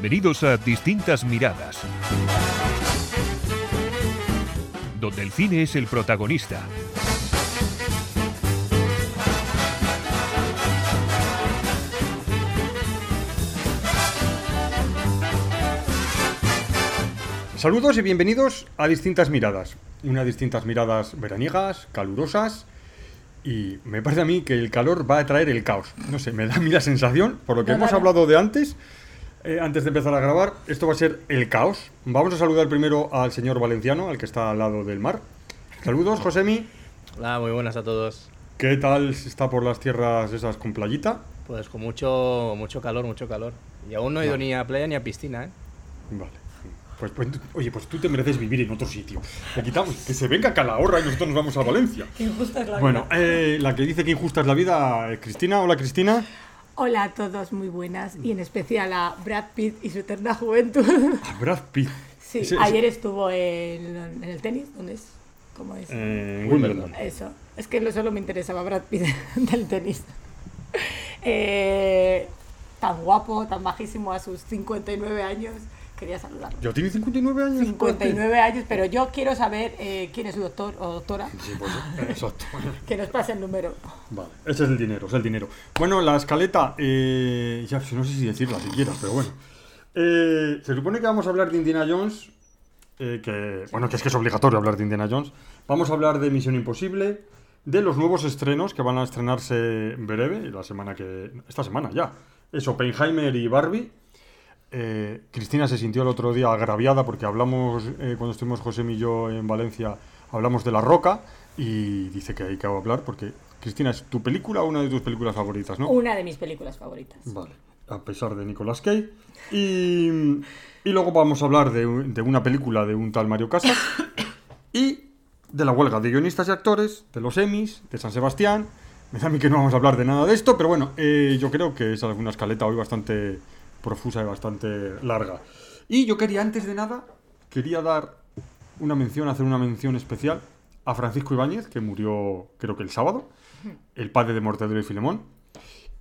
Bienvenidos a Distintas Miradas, donde el cine es el protagonista. Saludos y bienvenidos a Distintas Miradas. Unas distintas miradas veraniegas, calurosas. Y me parece a mí que el calor va a traer el caos. No sé, me da a mí la sensación, por lo que No, hemos no, no. hablado de antes, eh, antes de empezar a grabar, esto va a ser el caos. Vamos a saludar primero al señor Valenciano, al que está al lado del mar. Saludos, Josemi. Hola, muy buenas a todos. ¿Qué tal está por las tierras esas con playita? Pues con mucho, mucho calor, mucho calor. Y aún no he ido Vale. ni a playa ni a piscina, ¿eh? Vale. Pues, pues, oye, pues tú te mereces vivir en otro sitio. Le quitamos, que se venga Calahorra y nosotros nos vamos a Valencia. Injusta es la Bueno, vida. eh, la que dice que injusta es la vida, eh, Cristina. Hola, Cristina. Hola a todos, muy buenas. Y en especial a Brad Pitt y su eterna juventud. A Brad Pitt. sí, Ese- ese- ayer estuvo en, en el tenis. ¿Dónde es? ¿Cómo es? eh, Wimbledon. Eso. Es que no solo me interesaba Brad Pitt del tenis. Eh, tan guapo, tan bajísimo a sus 59 años. Quería saludarlo. ¿Yo tiene 59 años? Brad Pitt? 59 años, pero yo quiero saber eh, quién es su doctor o doctora. Sí, pues, exacto. Que nos pase el número. Vale, ese es el dinero, es el dinero. Bueno, la escaleta, eh, ya no sé si decirla siquiera, pero bueno. Eh, se supone que vamos a hablar de Indiana Jones, eh, que, bueno, que es que es obligatorio hablar de Indiana Jones. Vamos a hablar de Misión Imposible, de los nuevos estrenos que van a estrenarse en breve, la semana que, esta semana ya. Es Oppenheimer y Barbie. Eh, Cristina se sintió el otro día agraviada porque hablamos, eh, cuando estuvimos José y yo en Valencia, hablamos de La Roca y dice que hay que hablar porque, Cristina, ¿es tu película o una de tus películas favoritas, no? Una de mis películas favoritas. Vale, a pesar de Nicolas Cage. Y, y luego vamos a hablar de una película de un tal Mario Casas y de la huelga de guionistas y actores, de los Emmys, de San Sebastián. Me da a mí que no vamos a hablar de nada de esto, pero bueno, eh, yo creo que es alguna escaleta hoy bastante profusa y bastante larga. Y yo quería, antes de nada, quería dar una mención, hacer una mención especial a Francisco Ibáñez, que murió creo que el sábado, el padre de Mortadelo y Filemón,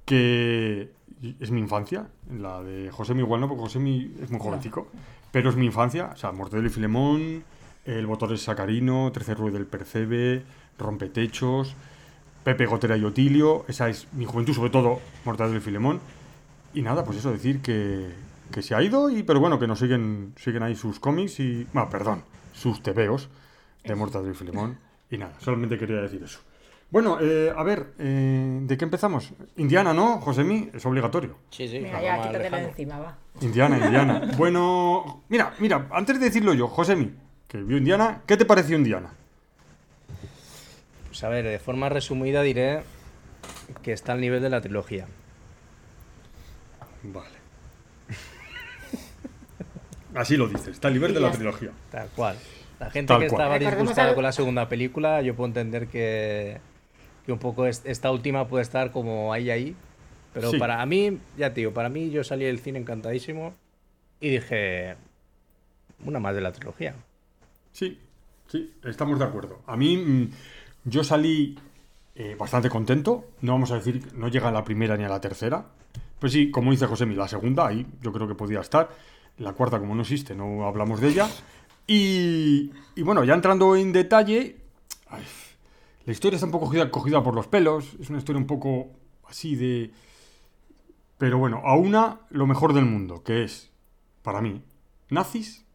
que es mi infancia, la de Josemi igual no, porque Josemi es muy jovencico, pero es mi infancia, o sea, Mortadelo y Filemón, El Botor es Sacarino, Trece Rue del Percebe, Rompetechos, Pepe Gotera y Otilio, esa es mi juventud, sobre todo Mortadelo y Filemón, y nada, pues eso, decir que, que se ha ido, y pero bueno, que nos siguen, siguen ahí sus cómics y, bueno, perdón, sus tebeos de Mortadelo y Filemón, y nada, solamente quería decir eso. Bueno, eh, a ver, eh, ¿de qué empezamos? Indiana, ¿no, Josemi? Es obligatorio. Sí, sí. Ya, quítatelo de encima, va. Indiana, Indiana. Bueno, mira, mira, antes de decirlo yo, Josemi, que vio Indiana, ¿qué te pareció Indiana? Pues a ver, de forma resumida diré que está al nivel de la trilogía. Vale. Así lo dices, está al nivel Y de la trilogía. Tal cual. La gente Tal que cual. estaba disgustada con la segunda película, yo puedo entender que, que un poco es- esta última puede estar como ahí, ahí. Pero Sí. para mí, ya te digo, para mí yo salí del cine encantadísimo y dije, una más de la trilogía. Sí, sí, estamos de acuerdo. A mí, mm, yo salí eh, bastante contento. No vamos a decir, no llega a la primera ni a la tercera. Pues sí, como dice Josemi, la segunda, ahí yo creo que podía estar. La cuarta, como no existe, no hablamos de ella. Y, y bueno, ya entrando en detalle, ay, la historia está un poco cogida, cogida por los pelos. Es una historia un poco así de... Pero bueno, a una lo mejor del mundo, que es, para mí, nazis,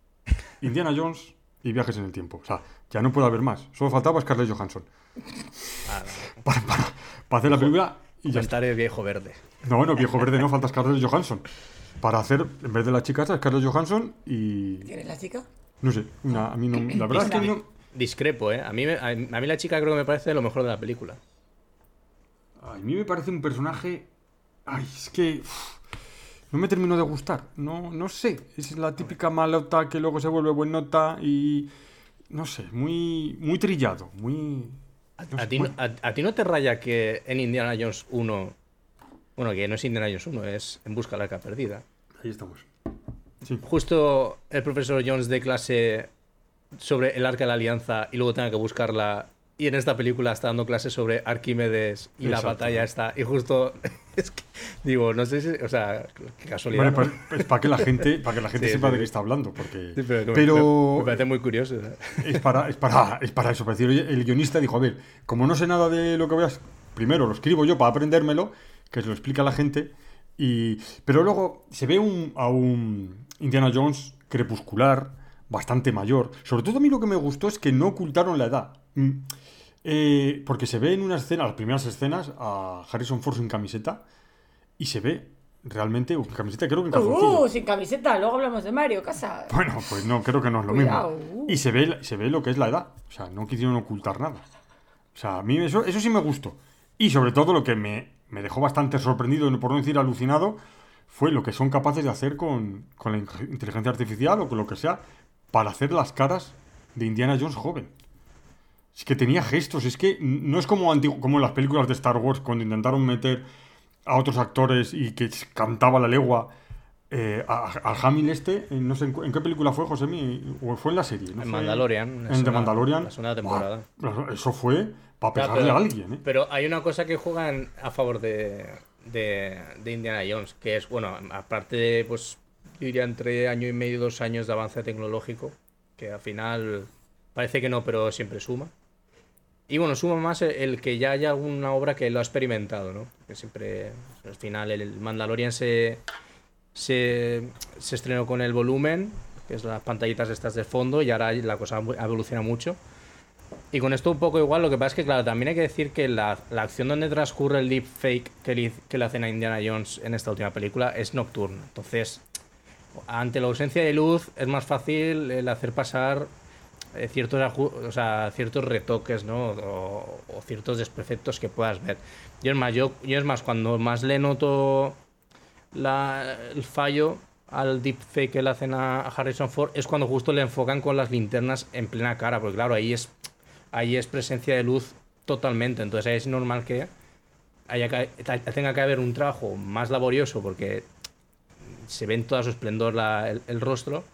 Indiana Jones y viajes en el tiempo. O sea, ya no puede haber más. Solo faltaba Scarlett Johansson para, para- para hacer la película y ya está. Comentario viejo verde. No, bueno, viejo verde no, falta Scarlett Johansson. Para hacer, en vez de la chica esta, Scarlett Johansson y... ¿Quién es la chica? No sé, una, a mí no... La verdad es que no... Discrepo, ¿eh? A mí, me- a mí la chica creo que me parece lo mejor de la película. A mí me parece un personaje... Ay, es que... uf, no me terminó de gustar. No, no sé. Es la típica malota que luego se vuelve buenota y... No sé, muy, muy trillado, muy... ¿A, ti, no- a- a ti no te raya que en Indiana Jones 1... Bueno, que no es Indiana Jones 1, es En busca de la arca perdida. Ahí estamos. Sí. Justo el profesor Jones de clase sobre el arca de la alianza y luego tenga que buscarla y en esta película está dando clases sobre Arquímedes y la Exacto. batalla está. Y justo, es que, digo, no sé si, o sea, qué casualidad. Bueno, ¿no? pues, para que la gente, para que la gente Sí, sepa sí, de qué está hablando, porque Sí, pero, pero me, parece muy curioso. es para, es para, es para eso, para decir, el guionista dijo, a ver, como no sé nada de lo que voy a... Primero lo escribo yo para aprendérmelo, que se lo explica a la gente, y... Pero luego se ve un, a un Indiana Jones crepuscular, bastante mayor. Sobre todo a mí lo que me gustó es que no ocultaron la edad. Mm, eh, porque se ve en una escena, las primeras escenas, a Harrison Ford sin camiseta, y se ve realmente, sin camiseta creo que en. Uh, sin camiseta, luego hablamos de Mario Casas. Bueno, pues no, creo que no es lo Cuidado. mismo. Y se ve, se ve lo que es la edad. O sea, no quisieron ocultar nada. O sea, a mí eso, eso sí me gustó. Y sobre todo lo que me, me dejó bastante sorprendido, por no decir alucinado, fue lo que son capaces de hacer con, con la in- inteligencia artificial o con lo que sea para hacer las caras de Indiana Jones joven. Es que tenía gestos, es que no es como, antiguo, como en las películas de Star Wars cuando intentaron meter a otros actores y que cantaba la legua eh, al Hamill este, en- no sé en, qué película fue, José o fue en la serie. ¿no? En Fue- Mandalorian. En la The segunda- Mandalorian. La segunda temporada. Eso fue para pegarle pero- a alguien, ¿eh? Pero hay una cosa que juegan a favor de, de, de Indiana Jones, que es, bueno, aparte de, pues, yo diría entre año y medio dos años de avance tecnológico, que al final parece que no, pero siempre suma. Y bueno, suma más el, que ya haya alguna obra que lo ha experimentado, ¿no? Que siempre, al final, el Mandalorian se, se, estrenó con el volumen, que es las pantallitas estas de fondo, y ahora la cosa evoluciona mucho. Y con esto un poco igual, lo que pasa es que, claro, también hay que decir que la, la acción donde transcurre el deepfake que que le hacen a Indiana Jones en esta última película es nocturna. Entonces, ante la ausencia de luz, es más fácil el hacer pasar ciertos, aju- o ciertos retoques, ¿no? O, ciertos desperfectos que puedas ver. Yo es más, cuando más le noto el fallo al deepfake que le hacen a, Harrison Ford es cuando justo le enfocan con las linternas en plena cara, porque claro, ahí es, ahí es presencia de luz totalmente, entonces ahí es normal que, haya tenga que haber un trabajo más laborioso porque se ve en toda su esplendor el rostro.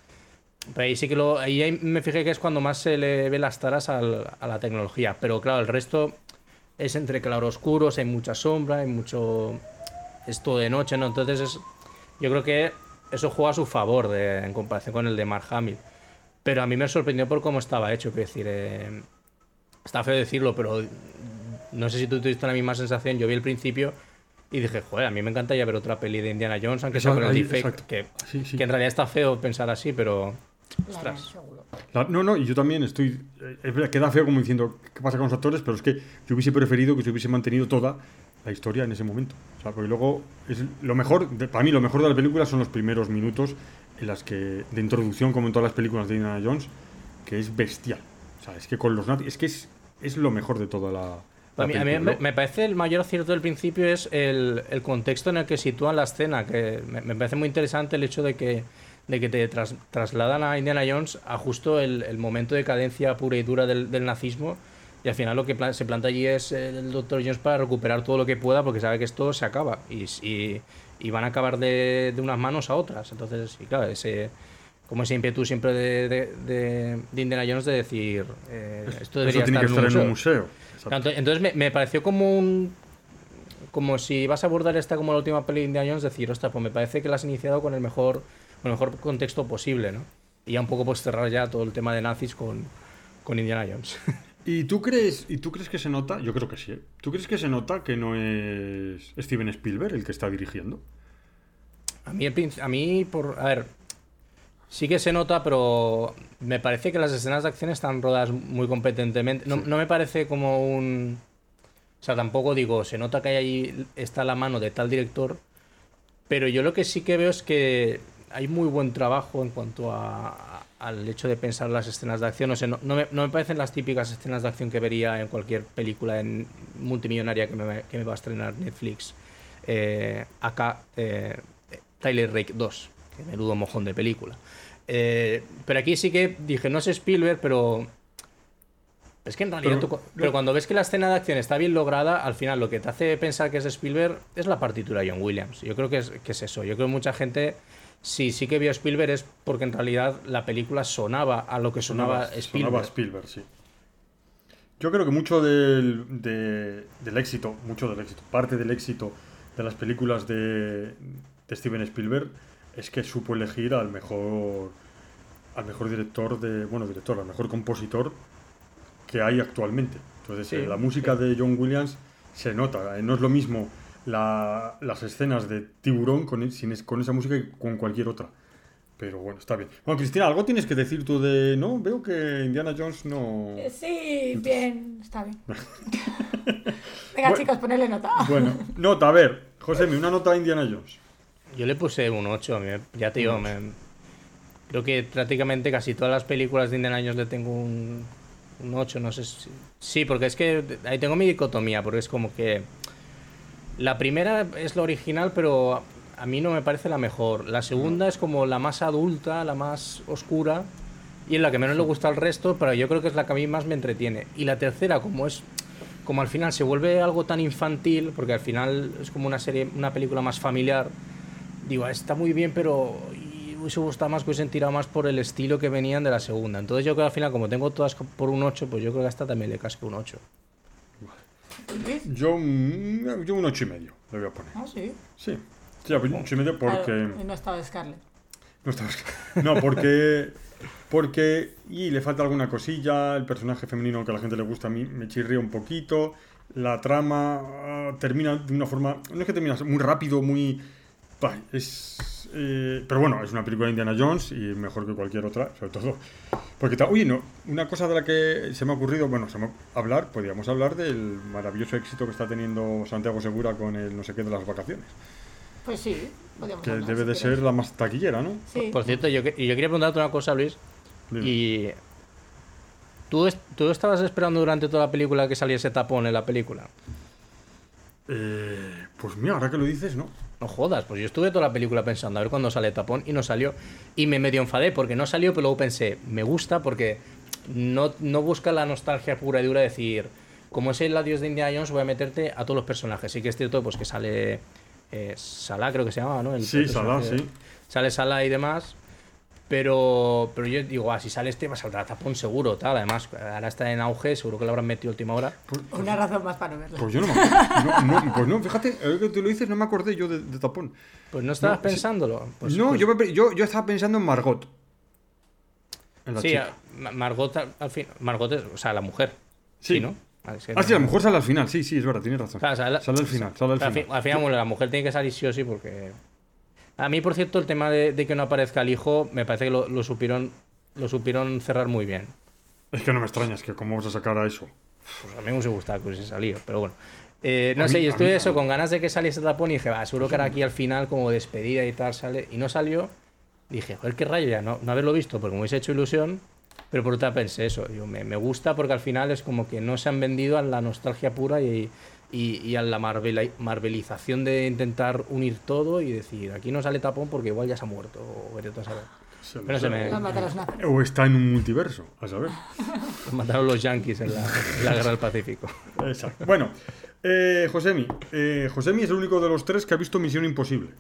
Pero ahí sí que lo. Ahí me fijé que es cuando más se le ve las taras al- a la tecnología. Pero claro, el resto es entre claroscuros, hay mucha sombra, hay mucho. Es todo de noche, ¿no? Entonces es. Yo creo que eso juega a su favor de- en comparación con el de Mark Hamill. Pero a mí me sorprendió por cómo estaba hecho. Quiero decir, eh, está feo decirlo, pero no sé si tú tuviste la misma sensación. Yo vi el principio y dije, joder, a mí me encantaría ver otra peli de Indiana Jones, aunque sea con el exacto. Que, Sí, sí. que en realidad está feo pensar así, pero. Ostras. La- no, no, y yo también estoy. eh, Es verdad, queda feo como diciendo qué pasa con los actores, pero es que yo hubiese preferido que se hubiese mantenido toda la historia en ese momento. O sea, porque luego es lo mejor, de- para mí lo mejor de la película son los primeros minutos en las que de introducción, como en todas las películas de Indiana Jones, que es bestial. O sea, es que con los nazis, es que es, es lo mejor de toda la. A mí, a mí me, me parece el mayor acierto del principio es el, el contexto en el que sitúan la escena, que me, me parece muy interesante el hecho de que, de que te tras- trasladan a Indiana Jones a justo el, el momento de cadencia pura y dura del, del nazismo y al final lo que se planta allí es el Dr. Jones para recuperar todo lo que pueda porque sabe que esto se acaba y, y- y van a acabar de, de unas manos a otras. Entonces, y claro, ese, como ese ímpetu siempre de, de, de- Indiana Jones de decir, eh, esto debería Eso tiene que estar estar en un museo. museo. Entonces me, me pareció como un. Como si vas a abordar esta como la última peli de Indiana Jones, decir, ostras, pues me parece que la has iniciado con el mejor, el mejor contexto posible, ¿no? Y ya un poco pues cerrar ya todo el tema de nazis con, con Indiana Jones. ¿Y tú crees, y tú crees que se nota? Yo creo que sí. ¿eh? ¿Tú crees que se nota que no es Steven Spielberg el que está dirigiendo? A mí, el a mí, por. A ver. Sí que se nota, pero me parece que las escenas de acción están rodadas muy competentemente. No, Sí. no me parece como un. O sea, tampoco digo, se nota que ahí está la mano de tal director. Pero yo lo que sí que veo es que hay muy buen trabajo en cuanto a, al hecho de pensar las escenas de acción. O sea, no, no me, no me parecen las típicas escenas de acción que vería en cualquier película en multimillonaria que me, que me va a estrenar Netflix. Eh, acá, eh, Tyler Rake 2, que menudo mojón de película. Eh, pero aquí sí que dije, no es Spielberg, pero. Es que en realidad, Pero- tú cu- pero, cuando ves que la escena de acción está bien lograda, al final lo que te hace pensar que es Spielberg es la partitura de John Williams. Yo creo que es, que es eso. Yo creo que mucha gente, si sí que vio Spielberg, es porque en realidad la película sonaba a lo que sonaba, Spielberg. Sonaba Spielberg, sí. Yo creo que mucho del, de- del éxito, mucho del éxito, parte del éxito de las películas de, de Steven Spielberg es que supo elegir al mejor al mejor director de, bueno, director, al mejor compositor que hay actualmente. Entonces, Sí, la música de John Williams se nota, eh, no es lo mismo la- las escenas de Tiburón con, sin con esa música que con cualquier otra. Pero bueno, está bien. Bueno, Cristina, algo tienes que decir tú de. No, veo que Indiana Jones no. Eh, Sí, bien, está bien. Venga, Bueno. chicos, ponedle nota. Bueno, nota, a ver, José, una nota a Indiana Jones. Yo le puse un 8, a mí me- ya te digo, me- creo que prácticamente casi todas las películas de Indiana Jones le tengo un, un 8, no sé si... Sí, porque es que ahí tengo mi dicotomía, porque es como que la primera es la original, pero a- mí no me parece la mejor. La segunda es como la más adulta, la más oscura, y es la que menos le gusta al resto, pero yo creo que es la que a mí más me entretiene. Y la tercera, como es como al final se vuelve algo tan infantil, porque al final es como una serie, una película más familiar, digo, está muy bien, pero hubiese gustado más que hubiesen tirado más por el estilo que venían de la segunda. Entonces yo creo que al final, como tengo todas por un 8, pues yo creo que a esta también le casco un 8. Luis. Yo, mm, yo un ocho y medio le voy a poner. Ah, sí. Sí, sí, un ocho y medio porque. Claro, y no estaba Scarlett. No, estabas- no, porque. Porque. Y le falta alguna cosilla. El personaje femenino que a la gente le gusta a mí me chirría un poquito. La trama ah, termina de una forma. No es que termina muy rápido, muy. bah, es. Eh, pero bueno, es una película de Indiana Jones y mejor que cualquier otra, sobre todo. Porque, oye, no, una cosa de la que se me ha ocurrido, bueno, se me, hablar, podríamos hablar del maravilloso éxito que está teniendo Santiago Segura con el no sé qué de las vacaciones. Pues sí, podríamos Que hablar, debe si de quieres. ser la más taquillera, ¿no? Sí. Por cierto, yo, yo quería preguntarte una cosa, Luis. Dime. Y. ¿tú, ¿Tú estabas esperando durante toda la película que saliese tapón en la película? Eh, pues mira, ahora que lo dices, ¿no? No jodas, pues yo estuve toda la película pensando a ver cuándo sale tapón y no salió. Y me medio enfadé porque no salió, pero luego pensé, me gusta porque no, no busca la nostalgia pura y dura de decir, como es el adiós de Indiana Jones, voy a meterte a todos los personajes. Sí que es cierto pues que sale eh, Salah, creo que se llama, ¿no? El- Sí, Salah, sí. Sale Salah y demás. Pero, pero yo digo, ah, si sale este, va a saldrá tapón seguro, tal. Además, ahora está en auge, seguro que lo habrán metido a última hora. Pues, pues- Una razón más para no verla. pues yo no me acuerdo. No, no, pues no, fíjate, ahora que tú lo dices, no me acordé yo de, de tapón. Pues no estabas No, pensándolo. Pues- no, pues- yo, me- yo, yo estaba pensando en Margot. En la Sí, chica. a- Margot al, al fin. Margot es, o sea, la mujer. Sí. Sí, ¿no? Ah, Ah, sí, a lo mejor sale al final, sí, sí, es verdad, tienes razón. Claro, sale, Sale al final, sale al al, final. fin- al final, bueno, la mujer tiene que salir sí o sí porque. A mí, por cierto, el tema de, de que no aparezca el hijo, me parece que lo, lo supieron lo supieron cerrar muy bien. Es que no me extrañas, que cómo vamos a sacar a eso. Pues a mí me hubiese gustado que hubiese salido, pero bueno. Eh, no A sé, mí- yo estuve mí- eso, con ganas de que saliese tapón y dije, va, seguro que ahora aquí al final, como despedida y tal, sale. Y no salió. Dije, joder, qué rayo ya, no, no haberlo visto, porque me hubiese hecho ilusión. Pero por otra pensé eso, yo, me, me gusta porque al final es como que no se han vendido a la nostalgia pura y, y, y a la marvela- marvelización de intentar unir todo y decir, aquí no sale tapón porque igual ya se ha muerto, o vete a saber. Se- Pero se me-. O está en un multiverso, a saber. Mataron los yankees en la, en la guerra del Pacífico. Exacto. Bueno, eh, Josemi. Eh, Josemi es el único de los tres que ha visto Misión Imposible.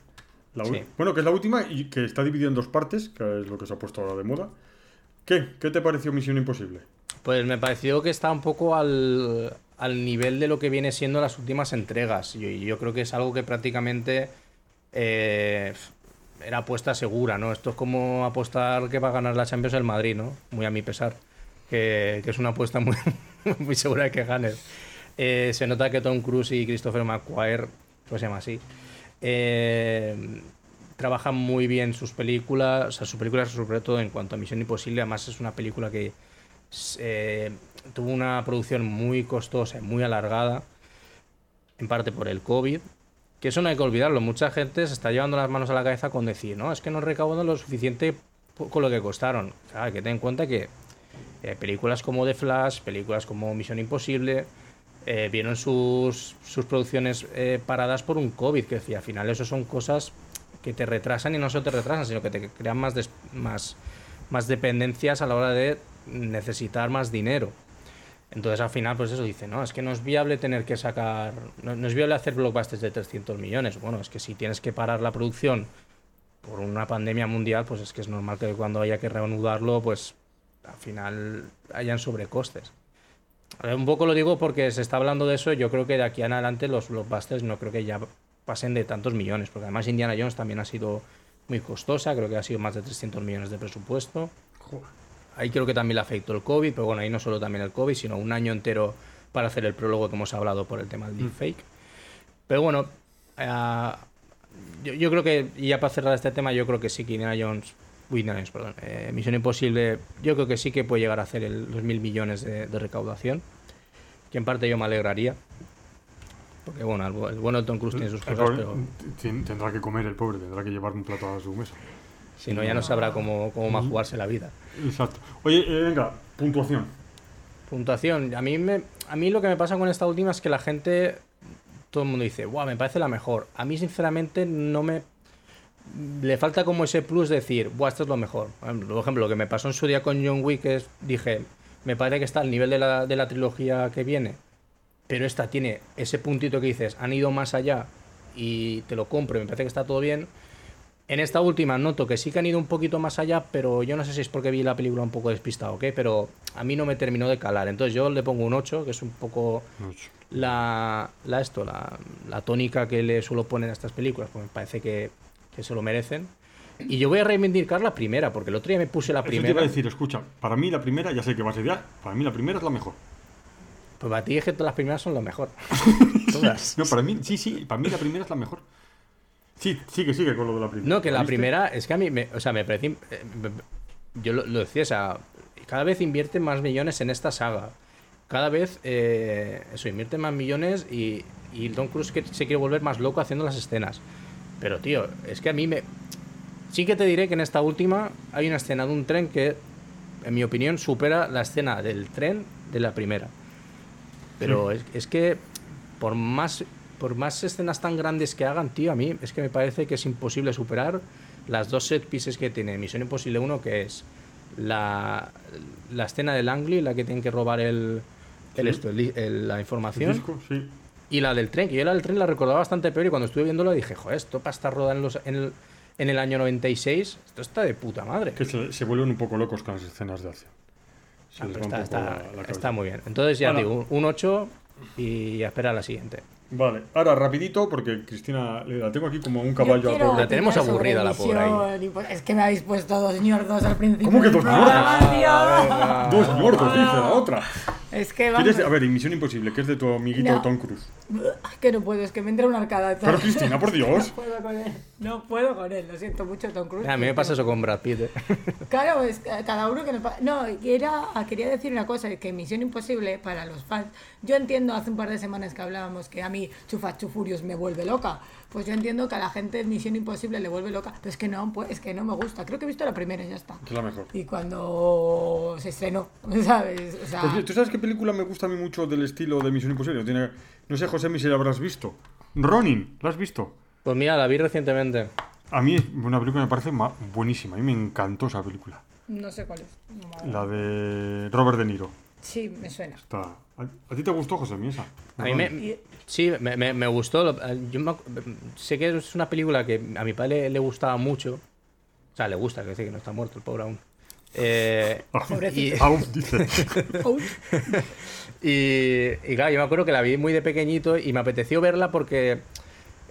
La Sí. Bueno, que es la última y que está dividida en dos partes, que es lo que se ha puesto ahora de moda. ¿Qué? ¿Qué te pareció Misión Imposible? Pues me pareció que está un poco al, al nivel de lo que viene siendo las últimas entregas. Y yo, creo que es algo que prácticamente eh, era apuesta segura, ¿no? Esto es como apostar que va a ganar la Champions el Madrid, ¿no? Muy a mi pesar. Que, es una apuesta muy, segura de que gane. Eh, se nota que Tom Cruise y Christopher McQuarrie, pues se llama así, eh, trabajan muy bien sus películas, o sea, sus películas sobre todo en cuanto a Misión Imposible, además es una película que tuvo una producción muy costosa y muy alargada, en parte por el COVID, que eso no hay que olvidarlo, mucha gente se está llevando las manos a la cabeza con decir, no, es que no recaudan lo suficiente con lo que costaron. O sea, hay que tener en cuenta que eh, películas como The Flash, películas como Misión Imposible, eh, vieron sus, sus producciones eh, paradas por un COVID, que decía, al final eso son cosas que te retrasan y no solo te retrasan, sino que te crean más, más, más dependencias a la hora de necesitar más dinero. Entonces al final, pues eso dice, no, es que no es viable tener que sacar, no, es viable hacer blockbusters de 300 millones. Bueno, es que si tienes que parar la producción por una pandemia mundial, pues es que es normal que cuando haya que reanudarlo, pues al final hayan sobrecostes. Un poco lo digo porque se está hablando de eso. Yo creo que de aquí en adelante los blockbusters no creo que ya pasen de tantos millones. Porque además Indiana Jones también ha sido muy costosa. Creo que ha sido más de 300 millones de presupuesto. Ahí creo que también le afectó el COVID. Pero bueno, ahí no solo también el COVID, sino un año entero para hacer el prólogo que hemos hablado por el tema del deepfake. Pero bueno, eh, yo, yo creo que, y ya para cerrar este tema, yo creo que sí que Indiana Jones, Indiana Jones, perdón, eh, Misión Imposible, yo creo que sí que puede llegar a hacer el- los mil millones de, de recaudación, que en parte yo me alegraría, porque bueno, el, el bueno de Tom Cruise tiene sus cosas, pero ten- Tendrá que comer el pobre, tendrá que llevar un plato a su mesa. Si no ya no sabrá cómo, cómo más jugarse la vida. Exacto. Oye, eh, venga, puntuación. Puntuación, a mí, me, a mí lo que me pasa con esta última es que la gente, todo el mundo dice, wow, me parece la mejor. A mí sinceramente no me... Le falta como ese plus de decir, Buah, esto es lo mejor. Por ejemplo, lo que me pasó en su día con John Wick es, dije, me parece que está al nivel de la, de la trilogía que viene, pero esta tiene ese puntito que dices, han ido más allá y te lo compro y me parece que está todo bien. En esta última noto que sí que han ido un poquito más allá, pero yo no sé si es porque vi la película un poco despistado o qué, pero a mí no me terminó de calar. Entonces yo le pongo un 8, que es un poco la, la esto, la, la tónica que le suelo poner a estas películas, pues me parece que, que se lo merecen. Y yo voy a reivindicar la primera, porque el otro día me puse la Eso te iba primera. a decir, escucha, para mí la primera, ya sé que vas a idear, para mí la primera es la mejor. Pues para ti es que todas las primeras son lo mejor. Todas. No, para mí, sí, sí, para mí la primera es la mejor. Sí, sigue, sigue con lo de la primera. No, que la ¿Viste? primera es que a mí, me, o sea, me parece. eh, Yo lo, lo decía, o sea, cada vez invierte más millones en esta saga. Cada vez, eh, eso, invierte más millones y, y Cruise que se quiere volver más loco haciendo las escenas. Pero, tío, es que a mí me. Sí que te diré que en esta última hay una escena de un tren que, en mi opinión, supera la escena del tren de la primera. Pero es, es que por más, por más escenas tan grandes que hagan, tío, a mí es que me parece que es imposible superar las dos set pieces que tiene Misión Imposible 1, que es la, la escena del Langley, la que tienen que robar el, el Sí. esto, el la ¿El información, disco? Sí. y la del tren, que yo la del tren la recordaba bastante peor y cuando estuve viéndolo dije, joder, esto para estar rodada en, los, en, el, en el año 96, esto está de puta madre. Que se, se vuelven un poco locos con las escenas de acción. Ah, un está, está- la- la cabeza. está muy bien. Entonces ya digo, un 8 y a esperar a la siguiente. Vale, ahora rapidito, porque Cristina le- la tengo aquí como un caballo a La tenemos aburrida, la pobre ahí. pues- Es que me habéis puesto dos ñordos al principio. ¿Cómo que dos ñordos? tío. Dos ñordos, dice la otra. Es que vamos. ¿Quieres, a ver, Misión Imposible, que es de tu amiguito No. Tom Cruise. Que no puedo, es que me entra una arcada. Pero Cristina, por Dios. No puedo con él. No puedo con él, lo siento mucho, Tom Cruise. A mí me pasa eso con Brad Pitt. ¿eh? Claro, es cada uno que nos pa- No, era, quería decir una cosa, que Misión Imposible para los fans, yo entiendo hace un par de semanas que hablábamos que a mí Chufa Chufurios me vuelve loca, pues yo entiendo que a la gente Misión Imposible le vuelve loca, pero es que no, pues es que no me gusta, creo que he visto la primera y ya está. Es la mejor. Y cuando se estrenó, ¿sabes? O sea, Pues, ¿Tú sabes qué película me gusta a mí mucho del estilo de Misión Imposible? Tiene, no sé, José, si la habrás visto. Ronin, ¿la has visto? Pues mira, la vi recientemente. A mí es una película que me parece ma- buenísima. A mí me encantó esa película. no sé cuál es. No La de Robert De Niro. Sí, me suena. Está... ¿A, a ti te gustó, José, esa? A mí me, sí, me, me- me gustó. lo- Yo sé que es una película que a mi padre le, le gustaba mucho. O sea, le gusta, que decir que no está muerto el pobre aún. Eh, y, Aún dice. Y claro, yo me acuerdo que la vi muy de pequeñito y me apeteció verla porque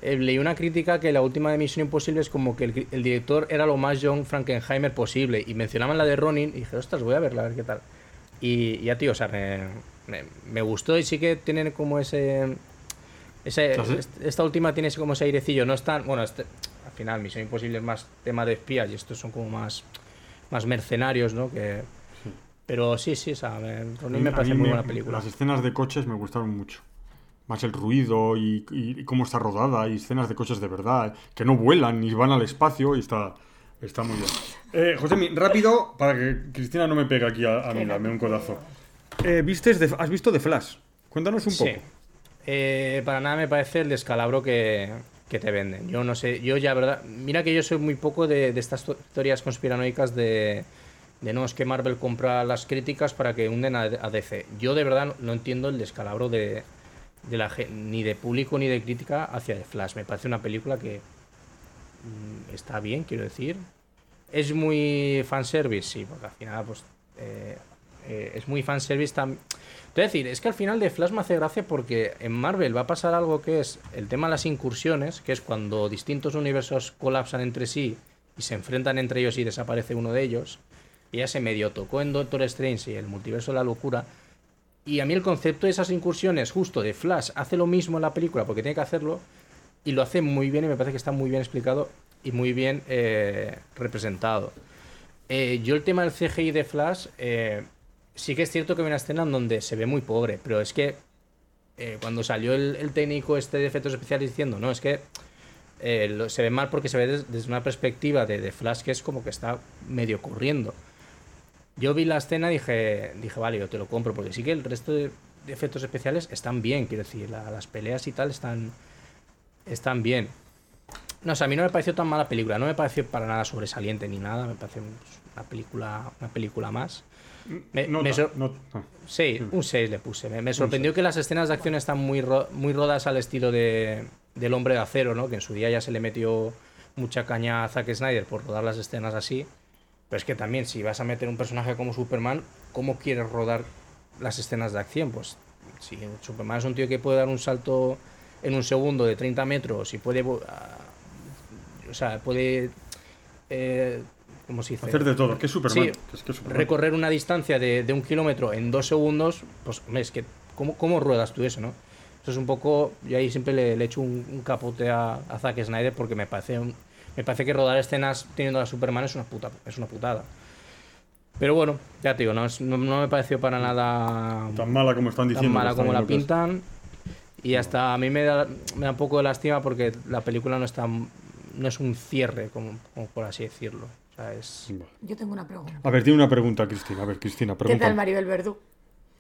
eh, leí una crítica que la última de Misión Imposible es como que el, el director era lo más John Frankenheimer posible y mencionaban la de Ronin y dije, ostras, voy a verla, a ver qué tal. Y ya, tío, o sea, me, me- me gustó y sí que tienen como ese... ese ¿Ah, esta última tiene como ese airecillo, no es tan... Bueno, este- al final Misión Imposible es más tema de espías y estos son como más, más mercenarios, ¿no? Que, pero sí, sí, o sea, me, Ronin me parece mí muy me- buena película. Las escenas de coches me gustaron mucho. Más el ruido y, y- y cómo está rodada y escenas de coches de verdad, que no vuelan ni van al espacio y está, está muy bien. Eh, José, rápido, para que Cristina no me pegue aquí a, a mí, dame un codazo. Eh, ¿vistes de- ¿Has visto The Flash? Cuéntanos un Sí. poco. Eh, para nada me parece el descalabro que, que te venden. Yo no sé, yo ya, verdad. Mira que yo soy muy poco de, de estas teorías conspiranoicas de, de no, es que Marvel compra las críticas para que hunden a, a DC. Yo de verdad no, no entiendo el descalabro de, de la ni de público ni de crítica hacia The Flash. Me parece una película que está bien, quiero decir. Es muy fanservice, sí, porque al final, pues. eh, eh, es muy fanservice también. Es decir, es que al final de Flash me hace gracia porque en Marvel va a pasar algo que es el tema de las incursiones, que es cuando distintos universos colapsan entre sí y se enfrentan entre ellos y desaparece uno de ellos. Y ya se medio tocó en Doctor Strange y el multiverso de la locura. Y a mí el concepto de esas incursiones, justo de Flash, hace lo mismo en la película porque tiene que hacerlo y lo hace muy bien y me parece que está muy bien explicado y muy bien eh, representado. Eh, yo el tema del CGI de Flash, eh, sí que es cierto que hay una escena en donde se ve muy pobre, pero es que cuando salió el, técnico este de efectos especiales diciendo, no, es que se ve mal porque se ve des- desde una perspectiva de, de Flash que es como que está medio corriendo. Yo vi la escena y dije, dije, vale, yo te lo compro, porque sí que el resto de, efectos especiales están bien, quiero decir, la- las peleas y tal están, están bien. No, o sea, a mí no me pareció tan mala película, no me pareció para nada sobresaliente ni nada, me parece pues, una película, una película más. Me- Nota, me nota. Sí, un 6 le puse. Me, me sorprendió que las escenas de acción están muy, ro- muy rodadas al estilo de, del hombre de acero, ¿no? Que en su día ya se le metió mucha caña a Zack Snyder por rodar las escenas así. Pero es que también, si vas a meter un personaje como Superman, ¿cómo quieres rodar las escenas de acción? Pues si Superman es un tío que puede dar un salto en un segundo de 30 metros y puede... ah, o sea, puede... Eh, ¿Cómo se dice? Hacer de todo, que es Superman. Sí, que es que es Superman. recorrer una distancia de, de un kilómetro en dos segundos, pues es que, ¿cómo, cómo ruedas tú eso, no? Eso es un poco, yo ahí siempre le, le echo un, un capote a, a Zack Snyder porque me parece, un- me parece que rodar escenas teniendo a Superman es una, puta, es una putada. Pero bueno, ya te digo, no, no, no me pareció para nada Tan mala como están diciendo. tan mala como la pintan. Y hasta a mí me da, me da un poco de lástima porque la película no está no es un cierre, como, como por así decirlo. O sea, es... Yo tengo una pregunta. A ver, tiene una pregunta, Cristina. A ver, Cristina, ¿Qué tal Maribel Verdú?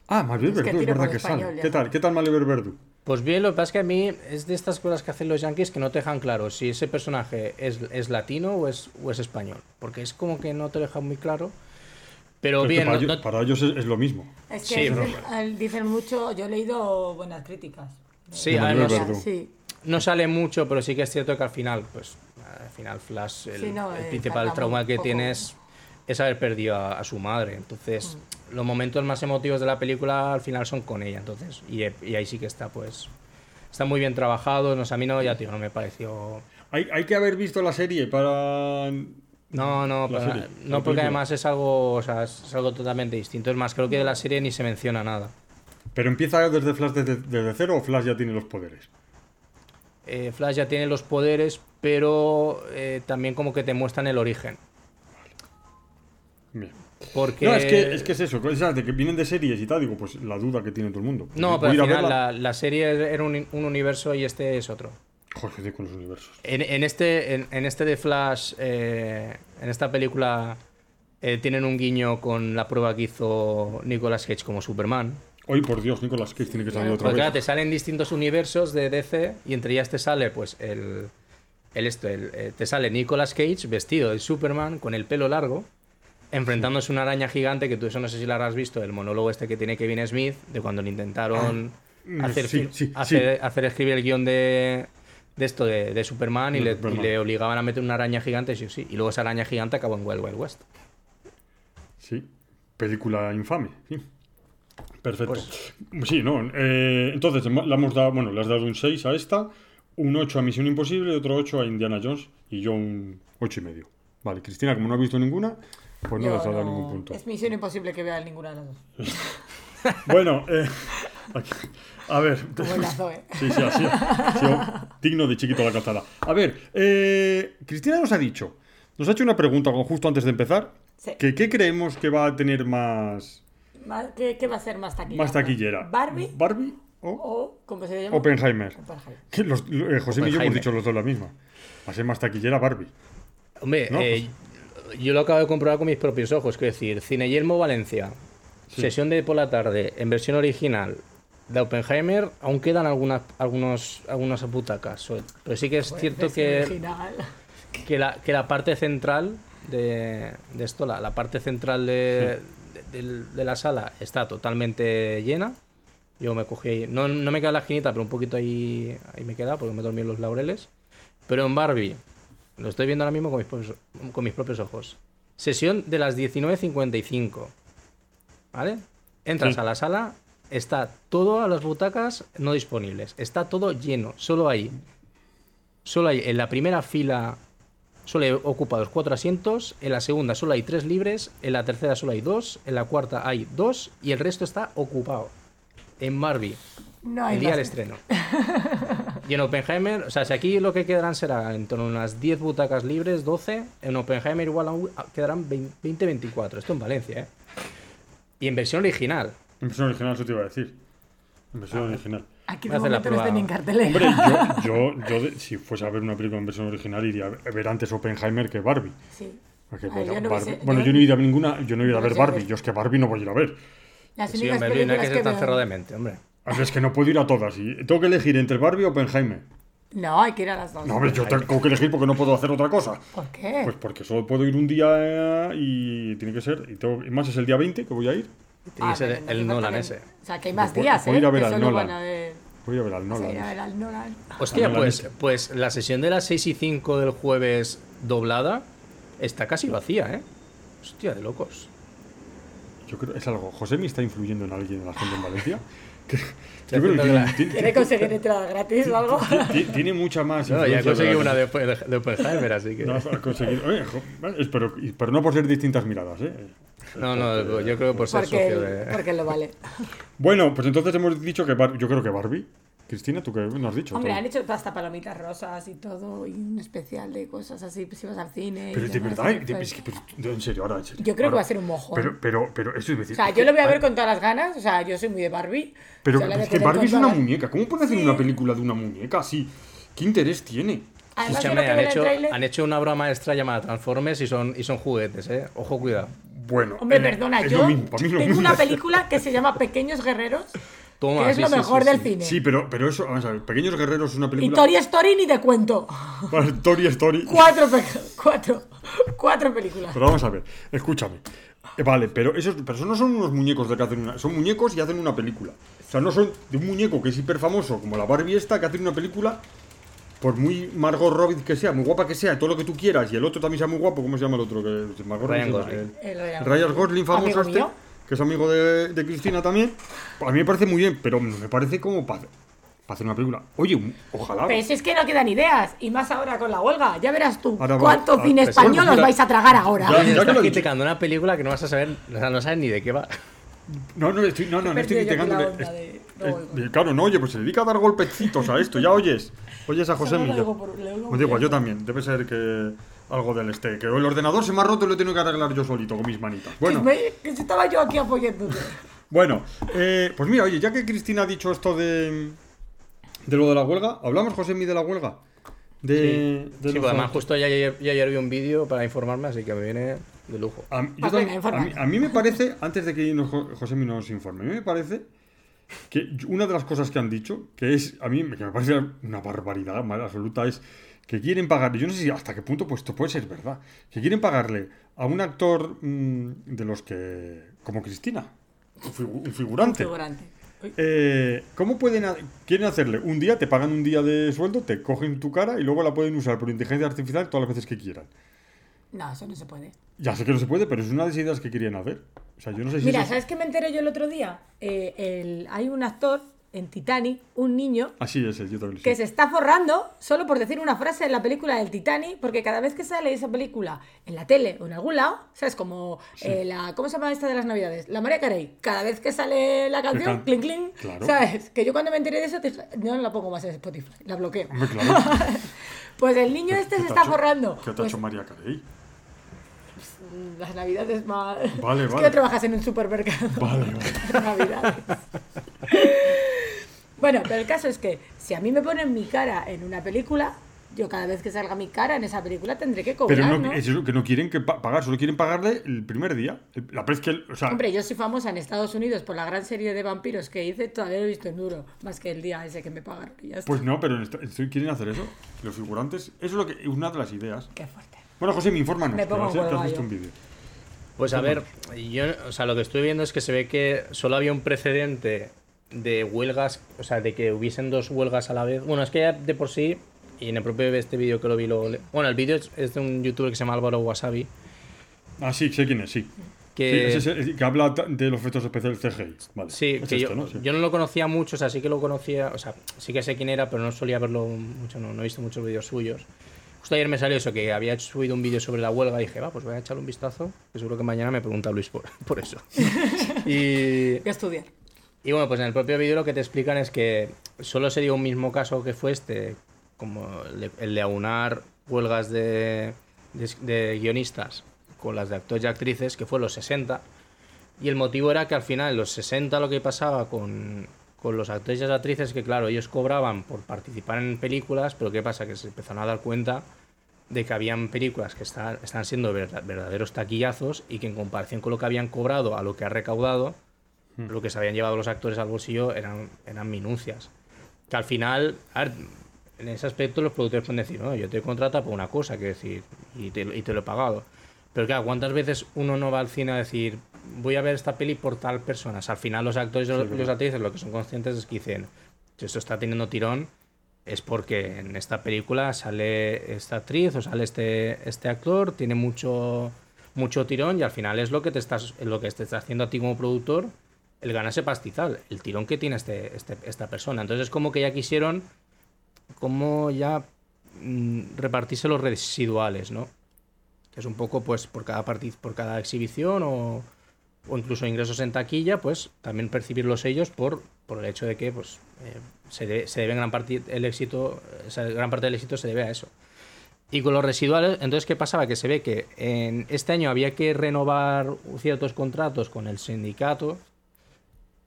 Ah, Maribel Es que Verdú, es tiro verdad que español, sale. ¿Qué tal? ¿Qué tal Maribel Verdú? Pues bien, lo que pasa es que a mí es de estas cosas que hacen los yankees que no te dejan claro si ese personaje es, es latino o es, o es español. Porque es como que no te lo dejan muy claro. Pero Es que bien, para, no- ellos, no- para ellos es, es lo mismo. Es que Sí, es- dicen mucho, yo he leído buenas críticas. Sí, de a ver, Maribel no, Verdú. Sí, no sale mucho, pero sí que es cierto que al final, pues, al final Flash, el, Sí, no, el eh, principal trauma que poco. tiene es, haber perdido a, a su madre. Entonces, los momentos más emotivos de la película al final son con ella. Entonces, y, y ahí sí que está, pues, está muy bien trabajado. No sé, a mí no, ya tío, no me pareció Hay, hay que haber visto la serie para. No, no, para- no película. porque además es algo, o sea, es, es algo totalmente distinto. Es más, creo que de la serie ni se menciona nada. Pero empieza desde Flash desde, desde cero o Flash ya tiene los poderes. Eh, Flash ya tiene los poderes, pero eh, también como que te muestran el origen. Bien. Porque... No, es que, es que es eso, esas de que vienen de series y tal, digo, pues la duda que tiene todo el mundo. No, pero al final la, la serie era un, un universo y este es otro. Joder, de con los universos. En, en este, en, en este de Flash, eh, en esta película, eh, tienen un guiño con la prueba que hizo Nicolas Cage como Superman. Hoy, por Dios, Nicolas Cage tiene que salir otra Porque vez. claro, te salen distintos universos de DC y entre ellas te sale pues el, el esto, el, eh, te sale Nicolas Cage vestido de Superman con el pelo largo enfrentándose a una araña gigante que tú eso no sé si la habrás visto el monólogo este que tiene Kevin Smith de cuando le intentaron Ah, hacer, sí, fi- sí, hacer, hacer escribir el guion de, de esto de, de Superman y le, y le obligaban a meter una araña gigante sí sí y luego esa araña gigante acabó en Wild Wild West Sí, película infame, sí. Perfecto. Pues- Sí, no. eh, entonces, le hemos dado, bueno, le has dado un 6 a esta, un 8 a Misión Imposible y otro 8 a Indiana Jones y yo un 8 y medio. Vale, Cristina, como no ha visto ninguna, pues no Yo le has dado no- ningún punto. Es misión imposible que vea ninguna de las dos. Bueno, eh, aquí- a ver. Lazo, ¿eh? Sí, sí, así. sí, digno de chiquito la calzada. A ver, eh, Cristina nos ha dicho, nos ha hecho una pregunta justo antes de empezar, Sí. que ¿qué creemos que va a tener más, ¿Qué, qué va a ser más taquillera? más taquillera? ¿Barbie ¿Barbie o o, ¿cómo se llama? Oppenheimer? Oppenheimer. Que los, eh, José y yo hemos Oppenheimer. dicho los dos la misma. Va a ser más taquillera Barbie. Hombre, No, eh, yo lo acabo de comprobar con mis propios ojos. Quiero decir, Cine Yelmo Valencia, sesión de por la tarde, en versión original de Oppenheimer, aún quedan algunas, algunos, algunas butacas. Pero sí que es cierto que, que, la, que la parte central de, de esto, la, la parte central de, de- del- de la sala está totalmente llena. Yo me cogí ahí, no, no me queda la esquinita, pero un poquito ahí, ahí me queda porque me dormí en los laureles. Pero en Barbie, lo estoy viendo ahora mismo con mis propios, con mis propios ojos. Sesión de las 19.55. ¿vale? Entras Sí. a la sala, está todas las butacas no disponibles, está todo lleno, solo hay, solo hay en la primera fila, solo hay ocupados cuatro asientos, en la segunda solo hay tres libres, en la tercera solo hay dos, en la cuarta hay dos y el resto está ocupado. En Barbie, No hay el día del estreno. Y en Oppenheimer, o sea, si aquí lo que quedarán será en torno a unas 10 butacas libres, 12, en Oppenheimer igual aún quedarán 20-24. Esto en Valencia, ¿eh? Y en versión original. En versión original, eso te iba a decir. En versión original. Aquí de momento no prueba. en cartelera. Hombre, yo, yo, yo de- si fuese a ver una película en versión original, iría a ver antes Oppenheimer que Barbie. Sí. Porque yo no Barbie- bueno, yo- no iría a ver ninguna, yo no iría a no ver a Barbie. ver. Yo es que Barbie no voy a ir a ver. Las Sí, únicas hombre, Luis, no hay películas que ser tan cerrado de mente, hombre. A ver, es que no puedo ir a todas. Y tengo que elegir entre Barbie o Oppenheimer. No, hay que ir a las dos. No, hombre, yo tengo que elegir porque no puedo hacer otra cosa. ¿Por qué? Pues porque solo puedo ir un día eh, y tiene que ser. Y, tengo- y más es el día 20 que voy a ir. Tiene que ser Ah, no el Nolan ese. O sea, que hay más días, voy a ¿eh? ir a ver al Nolan. Voy a ver al Sí, Nolan. a ver al Nolan. Hostia, Nolan pues, pues la sesión de las 6 y 5 del jueves doblada está casi vacía, ¿eh? Hostia, de locos. Yo creo es algo. José me está influyendo en alguien, en la gente en Valencia. Que- yo creo que haciendo tiene, la- tiene- ¿Quiere conseguir entrada gratis o algo? ti- tiene mucha más. No, ya conseguí una de, de, de Oppenheimer, así que. No, has conseguido. Oye, pero, pero no por ser distintas miradas, ¿eh? No, no, yo creo que por ser Porque, socio de. porque lo vale. Bueno, pues entonces hemos dicho que Bar- yo creo que Barbie. Cristina, ¿tú qué nos has dicho? Hombre, Todo. han hecho hasta palomitas rosas y todo, y un especial de cosas así, si vas al cine. y Pero de demás, verdad, y de- pues- es que, pero, en serio, ahora en serio. Yo creo que Ahora- va a ser un mojón. Pero, pero, pero eso es decir. o sea, yo que- lo voy a ver con todas las ganas. O sea, yo soy muy de Barbie. Pero O sea, a es que Barbie es una las- muñeca. ¿Cómo pueden hacer Sí. una película de una muñeca así? ¿Qué interés tiene? Además, Escúchame, que han hecho, han hecho una obra maestra llamada Transformers y son, y son juguetes, ¿eh? Ojo, cuidado. Bueno. Hombre, eh, perdona, yo mismo, tengo una película que se llama Pequeños Guerreros, Toma, que es sí, lo mejor sí, del sí. cine. Sí, pero, pero eso, vamos a ver, Pequeños Guerreros es una y película. Toy Story ni te cuento. Vale, Toy Story. Cuatro, pe- cuatro, cuatro películas. Pero vamos a ver, escúchame. Eh, vale, pero esos, pero esos no son unos muñecos de que hacen una. Son muñecos y hacen una película. O sea, no son de un muñeco que es hiper famoso, como la Barbie esta, que hace una película. Por muy Margot Robbie que sea, muy guapa que sea, todo lo que tú quieras, y el otro también sea muy guapo, ¿cómo se llama el otro? Que, Margot Ryan Gosling. Ryan Gosling famoso este, mío. Que es amigo de, de Cristina también. A mí me parece muy bien, pero me parece como para hacer una película. Oye, ojalá. Pero si es que no quedan ideas, y más ahora con la huelga. Ya verás tú Ahora cuánto ah, cine pues español os vais a tragar ahora. Ya- ya estás criticando una película que no vas a saber, o sea, no sabes ni de qué va. No, no, estoy, no, no, no estoy de- no oigo. eh, claro, no, oye, pues se dedica a dar golpecitos a esto, ya oyes. Oyes a José Milla. da igual, yo también. Debe ser que algo del este. Que el ordenador se me ha roto y lo he tenido que arreglar yo solito con mis manitas. Bueno, Que, me- que si estaba yo aquí apoyándote. bueno, eh, pues mira, oye, ya que Cristina ha dicho esto de, de lo de la huelga, ¿hablamos, José Mí, de la huelga? De, de Sí, los pues además justo ya ayer, ya ayer vi un vídeo para informarme, así que me viene de lujo. A, mí- yo Pues también- venga, informa. a mí, a mí me parece, antes de que nos- José me nos informe, a mí me parece que una de las cosas que han dicho, que es, a mí que me parece una barbaridad más absoluta, es que quieren pagar, yo no sé si hasta qué punto pues esto puede ser verdad, que quieren pagarle a un actor mm, de los que, como Cristina, un, figu- un figurante. Eh, ¿Cómo pueden ha- quieren hacerle un día, te pagan un día de sueldo, te cogen tu cara y luego la pueden usar por inteligencia artificial todas las veces que quieran? No, eso no se puede. Ya sé que no se puede, pero es una de las ideas que querían hacer. O sea, yo no sé si Mira, eso- ¿sabes qué me enteré yo el otro día? Eh, el- hay un actor en Titanic, un niño, Así es, el yo también. que se está forrando solo por decir una frase en la película del Titanic, porque cada vez que sale esa película en la tele o en algún lado, ¿sabes? Como eh, la. ¿Cómo se llama esta de las Navidades? La María Carey. Cada vez que sale la canción, can- clink, clink, Claro. ¿sabes? Que yo cuando me enteré de eso, te- no la pongo más en Spotify, la bloqueo. Claro. Pues el niño este ¿Qué se está hecho- forrando. ¿Qué te ha Pues, hecho María Carey? las Navidades más. Vale, es vale. que no trabajas en un supermercado. Vale, vale. Navidades. Bueno, pero el caso es que si a mí me ponen mi cara en una película, yo cada vez que salga mi cara en esa película tendré que cobrar, Pero no, ¿no? es eso, que no quieren que pa- pagar, solo quieren pagarle el primer día. El- La vez que, o sea, Hombre, yo soy famosa en Estados Unidos por la gran serie de vampiros que hice, todavía lo he visto en duro, más que el día ese que me pagaron y ya está. pues no, pero en esto- quieren hacer eso. Los figurantes, eso es lo que una de las ideas. Qué fuerte. Bueno, José, me infórmanos. Me pongo has- que has huelga visto yo. un vídeo. Pues a ver, yo, o sea, lo que estoy viendo es que se ve que solo había un precedente de huelgas, o sea, de que hubiesen dos huelgas a la vez. Bueno, es que ya de por sí, y en el propio este vídeo que lo vi, lo, bueno, el vídeo es, de un youtuber que se llama Álvaro Wasabi, Ah, sí, sé quién es, sí. que... Sí, ese es el que habla de los efectos especiales CGI. Vale. Sí, Es que esto, yo, ¿no? Sí. yo no lo conocía mucho, o sea, sí que lo conocía, o sea, sí que sé quién era, pero no solía verlo mucho, no, no he visto muchos vídeos suyos. Justo ayer me salió eso, que había subido un vídeo sobre la huelga y dije, va, pues voy a echarle un vistazo, que seguro que mañana me pregunta Luis por, por eso. y, Que estudiar. Y bueno, pues en el propio vídeo lo que te explican es que solo se dio un mismo caso que fue este, como el de, aunar huelgas de, de, guionistas con las de actores y actrices, que fue los 60. Y el motivo era que al final, en los 60, lo que pasaba con, con los actores y las actrices, que claro, ellos cobraban por participar en películas, pero ¿qué pasa? Que se empezaron a dar cuenta de que habían películas que están, están siendo verda- verdaderos taquillazos y que en comparación con lo que habían cobrado a lo que ha recaudado, lo que se habían llevado los actores al bolsillo eran, eran minucias. Que al final, a ver, en ese aspecto los productores pueden decir, no, yo te contrato por una cosa, que decir, y te, y te lo he pagado. Pero claro, ¿cuántas veces uno no va al cine a decir, voy a ver esta peli por tal persona? O sea, al final los actores y los, claro. los actrices lo que son conscientes es que dicen, si esto está teniendo tirón, es porque en esta película sale esta actriz o sale este, este actor, tiene mucho, mucho tirón y al final es lo que te estás, es lo que te está haciendo a ti como productor el ganarse pastizal, el tirón que tiene este, este- esta persona. Entonces es como que ya quisieron como ya mm, repartirse los residuales, ¿no? Que es un poco pues por cada parti- por cada exhibición o, o incluso ingresos en taquilla, pues también percibirlos ellos por, por el hecho de que pues eh, se, se debe gran parte el éxito, esa gran parte del éxito se debe a eso. Y con los residuales, entonces, ¿qué pasaba? Que se ve que en este año había que renovar ciertos contratos con el sindicato.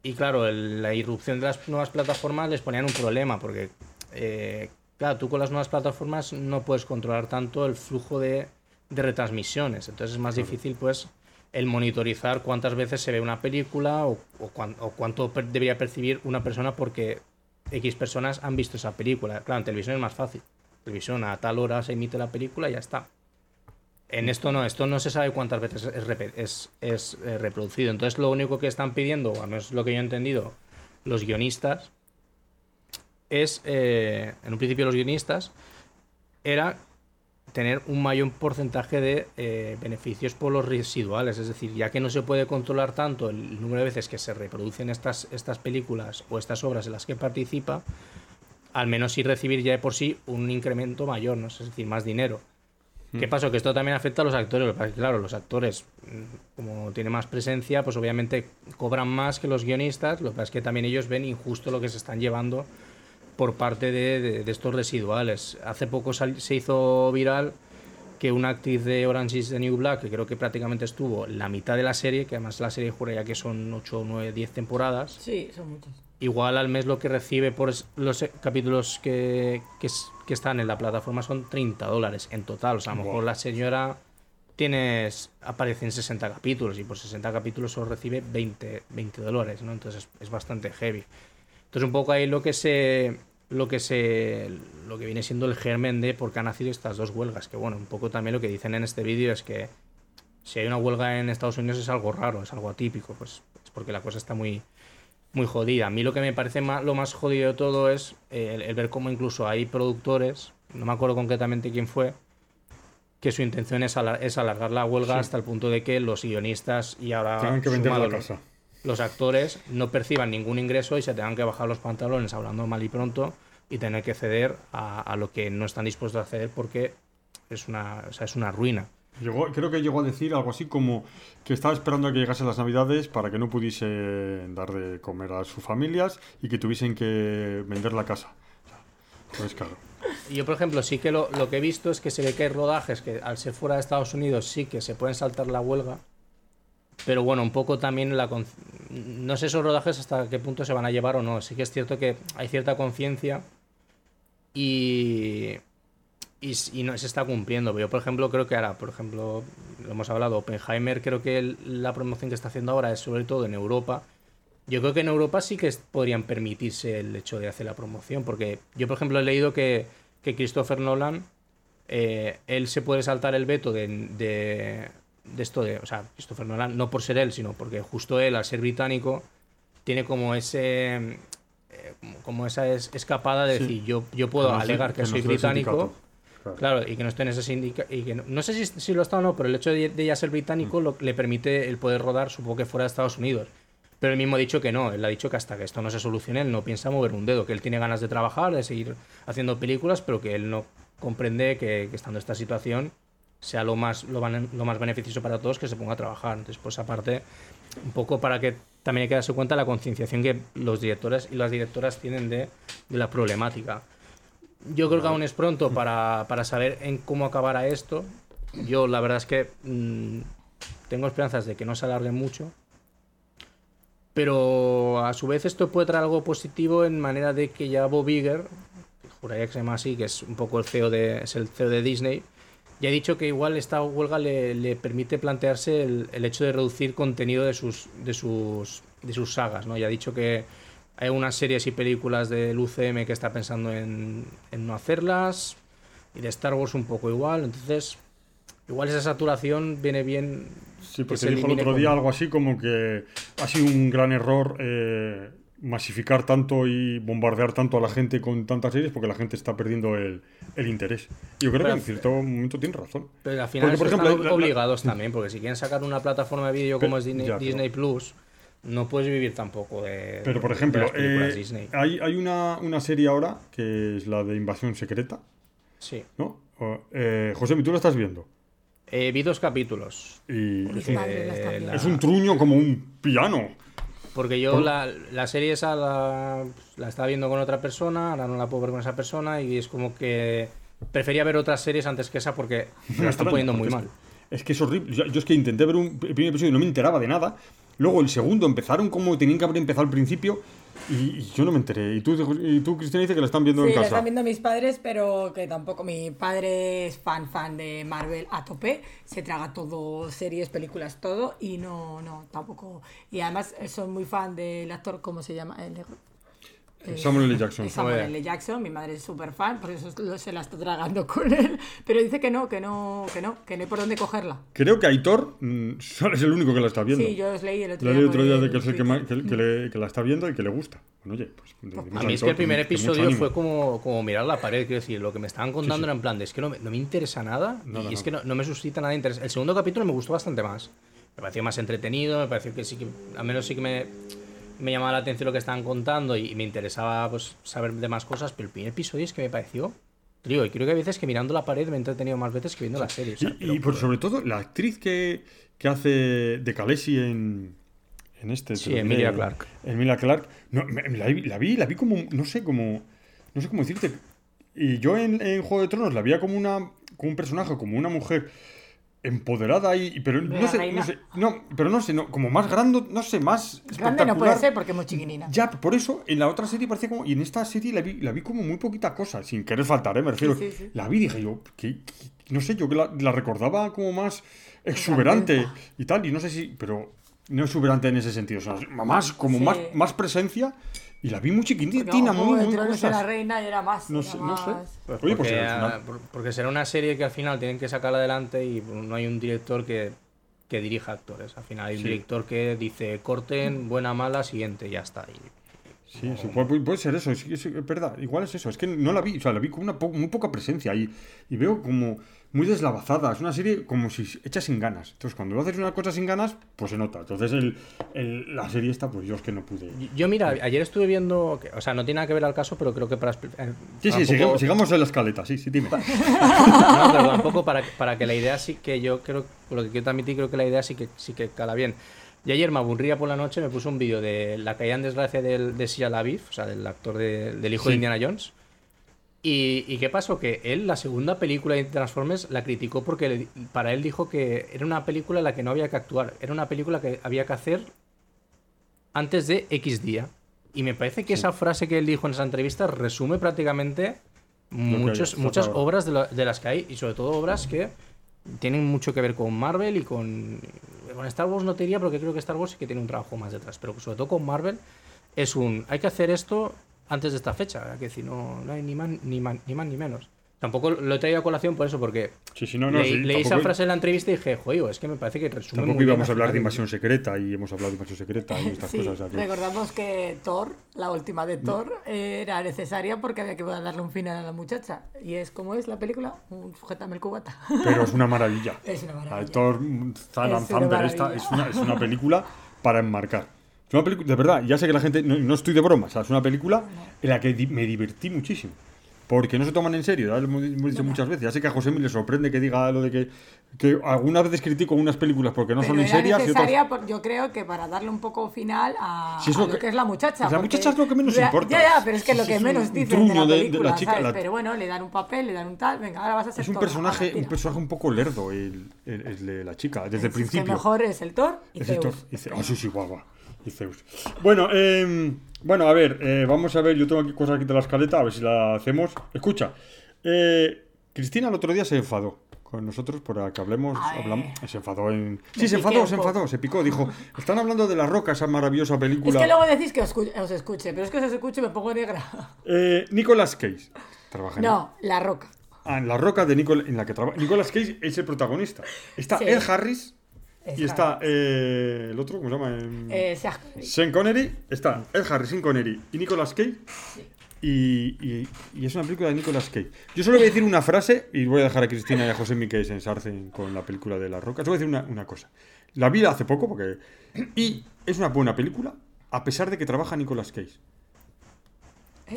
Y claro, el- la irrupción de las nuevas plataformas les ponían un problema, porque, eh, claro, tú con las nuevas plataformas no puedes controlar tanto el flujo de, de retransmisiones. Entonces es más difícil, pues, el monitorizar cuántas veces se ve una película o, o o cuánto per- debería percibir una persona porque X personas han visto esa película. Claro, en televisión es más fácil. En televisión a tal hora se emite la película y ya está. En esto no, esto no se sabe cuántas veces es, es, es, eh, reproducido. Entonces lo único que están pidiendo, o al menos lo que yo he entendido, los guionistas, es, eh, en un principio los guionistas, era tener un mayor porcentaje de eh, beneficios por los residuales. Es decir, ya que no se puede controlar tanto el número de veces que se reproducen estas, estas películas o estas obras en las que participa, al menos sí recibir ya de por sí un incremento mayor, ¿no? es decir, más dinero. ¿Qué pasa? Que esto también afecta a los actores. Lo que pasa es que, claro, los actores, mm, como tienen más presencia, pues obviamente cobran más que los guionistas. Lo que pasa es que también ellos ven injusto lo que se están llevando por parte de, de- de estos residuales. Hace poco sal- se hizo viral que una actriz de Orange is the New Black, que creo que prácticamente estuvo la mitad de la serie, que además la serie juraría que son 8, 9, 10 temporadas, Sí, son muchos. Igual al mes lo que recibe por los eh, capítulos que, que, es- que están en la plataforma son 30 dólares en total. O sea, a lo mejor la señora tienes aparece en 60 capítulos y por 60 capítulos solo recibe 20, 20 dólares, ¿no? Entonces es, es bastante heavy. Entonces un poco ahí lo que se lo que se lo que viene siendo el germen de por qué han nacido estas dos huelgas, que bueno, un poco también lo que dicen en este vídeo es que si hay una huelga en Estados Unidos es algo raro, es algo atípico, pues es porque la cosa está muy muy jodida. A mí lo que me parece más, lo más jodido de todo es eh, el, el ver cómo incluso hay productores, no me acuerdo concretamente quién fue, que su intención es, alar- es alargar la huelga Sí. hasta el punto de que los guionistas y ahora que la los actores no perciban ningún ingreso y se tengan que bajar los pantalones hablando mal y pronto y tener que ceder a, a lo que no están dispuestos a ceder porque es una, o sea, es una ruina. Llegó, creo que llegó a decir algo así como que estaba esperando a que llegasen las navidades para que no pudiesen dar de comer a sus familias y que tuviesen que vender la casa. Pues claro. Yo, por ejemplo, sí que lo, lo que he visto es que se ve que hay rodajes que al ser fuera de Estados Unidos sí que se pueden saltar la huelga. Pero bueno, un poco también la... No sé esos rodajes hasta qué punto se van a llevar o no. Sí que es cierto que hay cierta conciencia y, y, no se está cumpliendo. Yo, por ejemplo, creo que ahora, por ejemplo, lo hemos hablado, Oppenheimer, creo que el- la promoción que está haciendo ahora es sobre todo en Europa. Yo creo que en Europa sí que podrían permitirse el hecho de hacer la promoción, porque yo, por ejemplo, he leído que, que Christopher Nolan, eh, él se puede saltar el veto de, de, de esto de, o sea, Christopher Nolan, no por ser él, sino porque justo él, al ser británico, tiene como ese, eh, como esa es- escapada de Sí. decir, yo, yo puedo alegar que soy británico, Claro, y que no esté en ese sindicato. Y que no, no sé si, si lo está o no, pero el hecho de, de ya ser británico Mm. lo- le permite el poder rodar, supongo que fuera de Estados Unidos. Pero él mismo ha dicho que no. Él ha dicho que hasta que esto no se solucione, él no piensa mover un dedo. Que él tiene ganas de trabajar, de seguir haciendo películas, pero que él no comprende que, que estando en esta situación sea lo más, lo, van- lo más beneficioso para todos que se ponga a trabajar. Entonces, pues aparte, un poco para que también hay que darse cuenta de la concienciación que los directores y las directoras tienen de, de la problemática. Yo creo que aún es pronto para, para saber en cómo acabará esto. Yo la verdad es que mm, tengo esperanzas de que no se alargue mucho. Pero a su vez esto puede traer algo positivo en manera de que ya Bob Iger, juraría que se llama así, que es un poco el CEO de, es el CEO de Disney, ya ha dicho que igual esta huelga le, le permite plantearse el, el hecho de reducir contenido de sus, de sus, de sus sagas, ¿no? Ya ha dicho que hay unas series y películas del UCM que está pensando en, en no hacerlas, y de Star Wars un poco igual, entonces igual esa saturación viene bien. Sí, que porque dijo el otro día como- algo así como que ha sido un gran error eh, masificar tanto y bombardear tanto a la gente con tantas series porque la gente está perdiendo el, el interés. Y yo creo que en cierto momento tiene razón. Pero al final Porque, por ejemplo, están la- la- obligados también, porque si quieren sacar una plataforma de vídeo como es Disney, ya, pero- Disney Plus, no puedes vivir tampoco de. Pero por de ejemplo, las películas eh, Disney. hay, hay una, una serie ahora que es la de Invasión Secreta, Sí. ¿no? Eh, José, tú la estás viendo. Eh, vi dos capítulos. Y la la- es un truño como un piano. porque yo la, la serie esa la, la estaba viendo con otra persona, ahora no la puedo ver con esa persona y es como que prefería ver otras series antes que esa porque me la están poniendo muy mal. Es, es que es horrible. Yo, yo es que intenté ver un primer episodio y no me enteraba de nada. Luego el segundo empezaron como tenían que haber empezado al principio y, y yo no me enteré. Y tú, y tú Cristina, dice que la están viendo Sí, en lo casa. están viendo mis padres, pero que tampoco. Mi padre es fan, fan de Marvel a tope. Se traga todo, series, películas, todo. Y no, no, tampoco. Y además eh, son muy fan del actor, ¿cómo se llama? El. Eh, Samuel L. Jackson. Samuel. L. Jackson, mi madre es súper fan, por eso lo- se la está tragando con él. Pero dice que no, que no, que no, que no hay por dónde cogerla. Creo que Aitor mm, solo es el único que la está viendo. Sí, yo os leí el otro Lo día. leí otro día de que es el que, Twitter. ma- que- que le- que la está viendo y que le gusta. Bueno, oye, pues. decimos A mí es que el primer episodio fue como, como mirar la pared, quiero decir, lo que me estaban contando sí. era en plan de, es que no me, no me interesa nada y es que no, no me suscita nada de interés. El segundo capítulo me gustó bastante más. Me pareció más entretenido, me pareció que sí que, al menos sí que me, me llamaba la atención lo que estaban contando y, me interesaba pues saber de más cosas, pero el primer episodio es que me pareció... Digo, y creo que hay veces que mirando la pared me he entretenido más veces que viendo la serie. o sea, Y, por sobre todo, la actriz que, que hace de Khaleesi en, en este. Sí, diré, Emilia Clarke. Emilia Clark. No, me- la, vi, la vi, la vi como, no sé, como. No sé cómo decirte. Y yo en, en Juego de Tronos la veía como una. como un personaje, como una mujer empoderada y. Pero no sé, no sé. No, pero no sé, no, como más grande, no sé, más. Grande no puede ser porque es muy chiquinina. Ya, por eso en la otra serie parecía como. Y en esta serie la vi, la vi como muy poquita cosa, sin querer faltar, ¿eh? Me refiero. Sí, sí, sí. La vi dije yo, que, no sé, yo que la, la recordaba como más exuberante y tal, y no sé si. Pero no exuberante en ese sentido, o sea, más, como más, más presencia, y la vi muy chiquitina, muy, de muy de la cosas. reina y era más. No era sé, no sé. Pues Oye, pues porque, ah, por- porque será una serie que al final tienen que sacarla adelante y pues, no hay un director que, que dirija actores. Al final hay un Sí. director que dice corten, buena, mala, siguiente, ya está. Y- Sí, sí, puede, puede- puede ser eso, es, es- es verdad, igual es eso, es que no la vi, o sea, la vi con una po- muy poca presencia y, y veo como muy deslavazada, es una serie como si hecha sin ganas. Entonces, cuando haces una cosa sin ganas, pues se nota. Entonces, el, el- la serie esta, pues yo es que no pude. Yo, mira, ayer estuve viendo, que- o sea, no tiene nada que ver al caso, pero creo que para... eh, Sí, sí, sigamos, sigamos en la escaleta, sí, sí, dime. No, pero tampoco para, para que la idea sí que yo creo, por lo que quiero transmitir, creo que la idea sí que, sí que cala bien. Y ayer me aburría por la noche, me puse un vídeo de la caída en desgracia del, de Shia LaBeouf, o sea, del actor de- del hijo Sí. de Indiana Jones. Y, y qué pasó? Que él, la segunda película de Transformers, la criticó porque le- para él dijo que era una película en la que no había que actuar, era una película que había que hacer antes de X día. Y me parece que esa frase que él dijo en esa entrevista resume prácticamente muchos, muchas obras de, la- de las que hay, y sobre todo obras que tienen mucho que ver con Marvel y con, con Star Wars no te diría porque creo que Star Wars sí que tiene un trabajo más detrás, pero sobre todo con Marvel es un hay que hacer esto antes de esta fecha, que decir, no, no hay ni más ni, más, ni más ni menos. Tampoco lo he traído a colación por eso, porque Sí, sí, no, no, leí, sí, leí esa tampoco- frase en la entrevista y dije, joder, es que me parece que resume Tampoco muy bien íbamos a hablar de final". invasión secreta y hemos hablado de invasión secreta y estas Sí, cosas. recordamos que Thor, la última de Thor, era necesaria porque había que darle un final a la muchacha. Y es como es la película, un sujétame el cubata. Pero es una maravilla. Es una maravilla. Thor, Zanan Es una Thunder, esta maravilla. es una, es una película para enmarcar. Es una película, de verdad, ya sé que la gente, no, no estoy de broma, o sea, es una película en la que di- me divertí muchísimo. Porque no se toman en serio, ya lo hemos dicho muchas veces. Ya sé que a José le sorprende que diga lo de que, que algunas veces critico unas películas porque no Pero son en serias y otras... por- yo creo que para darle un poco final a, Si es a lo lo, que- que, es la muchacha. la muchacha es lo que menos Ya- importa. Ya, ya, pero es que Sí, lo que es un menos dicen de truño la de- de la película, chica, ¿sabes? la- Pero bueno, le dan un papel, le dan un tal, venga, ahora vas a ser Es un Thor, personaje, un personaje un poco lerdo el, el- el de la chica, desde el principio. mejor es el Thor y Es el Zeus. Thor. Y Zeus. Ah, sí, sí, guau, guau. Y Zeus. Bueno, eh, bueno, a ver, eh, vamos a ver, yo tengo aquí cosas aquí de la escaleta, a ver si la hacemos. Escucha, eh, Cristina el otro día se enfadó con nosotros por que hablemos, hablamos, se enfadó en... Sí, se enfadó, se enfadó, se picó, dijo, están hablando de La Roca, esa maravillosa Es película. que luego decís que os, os escuche, pero es que os escuche y me pongo negra. Eh, Nicolas Cage. Trabaja en- No, La Roca. Ah, en La Roca de Nicol en la que trabaja. Nicolas Cage es el protagonista. Está Sí. Ed Harris Es y está eh, el otro, ¿cómo se llama? Em, Eh, Sean- Connery, está Ed Harris, Sean Connery y Nicolas Cage. Y, y- y es una película de Nicolas Cage. Yo solo voy a decir una frase y voy a dejar a Cristina y a José Miquel se ensarcen con la película de La Roca. Solo voy a decir una, una cosa. La vi hace poco porque... Y es una buena película a pesar de que trabaja Nicolas Cage.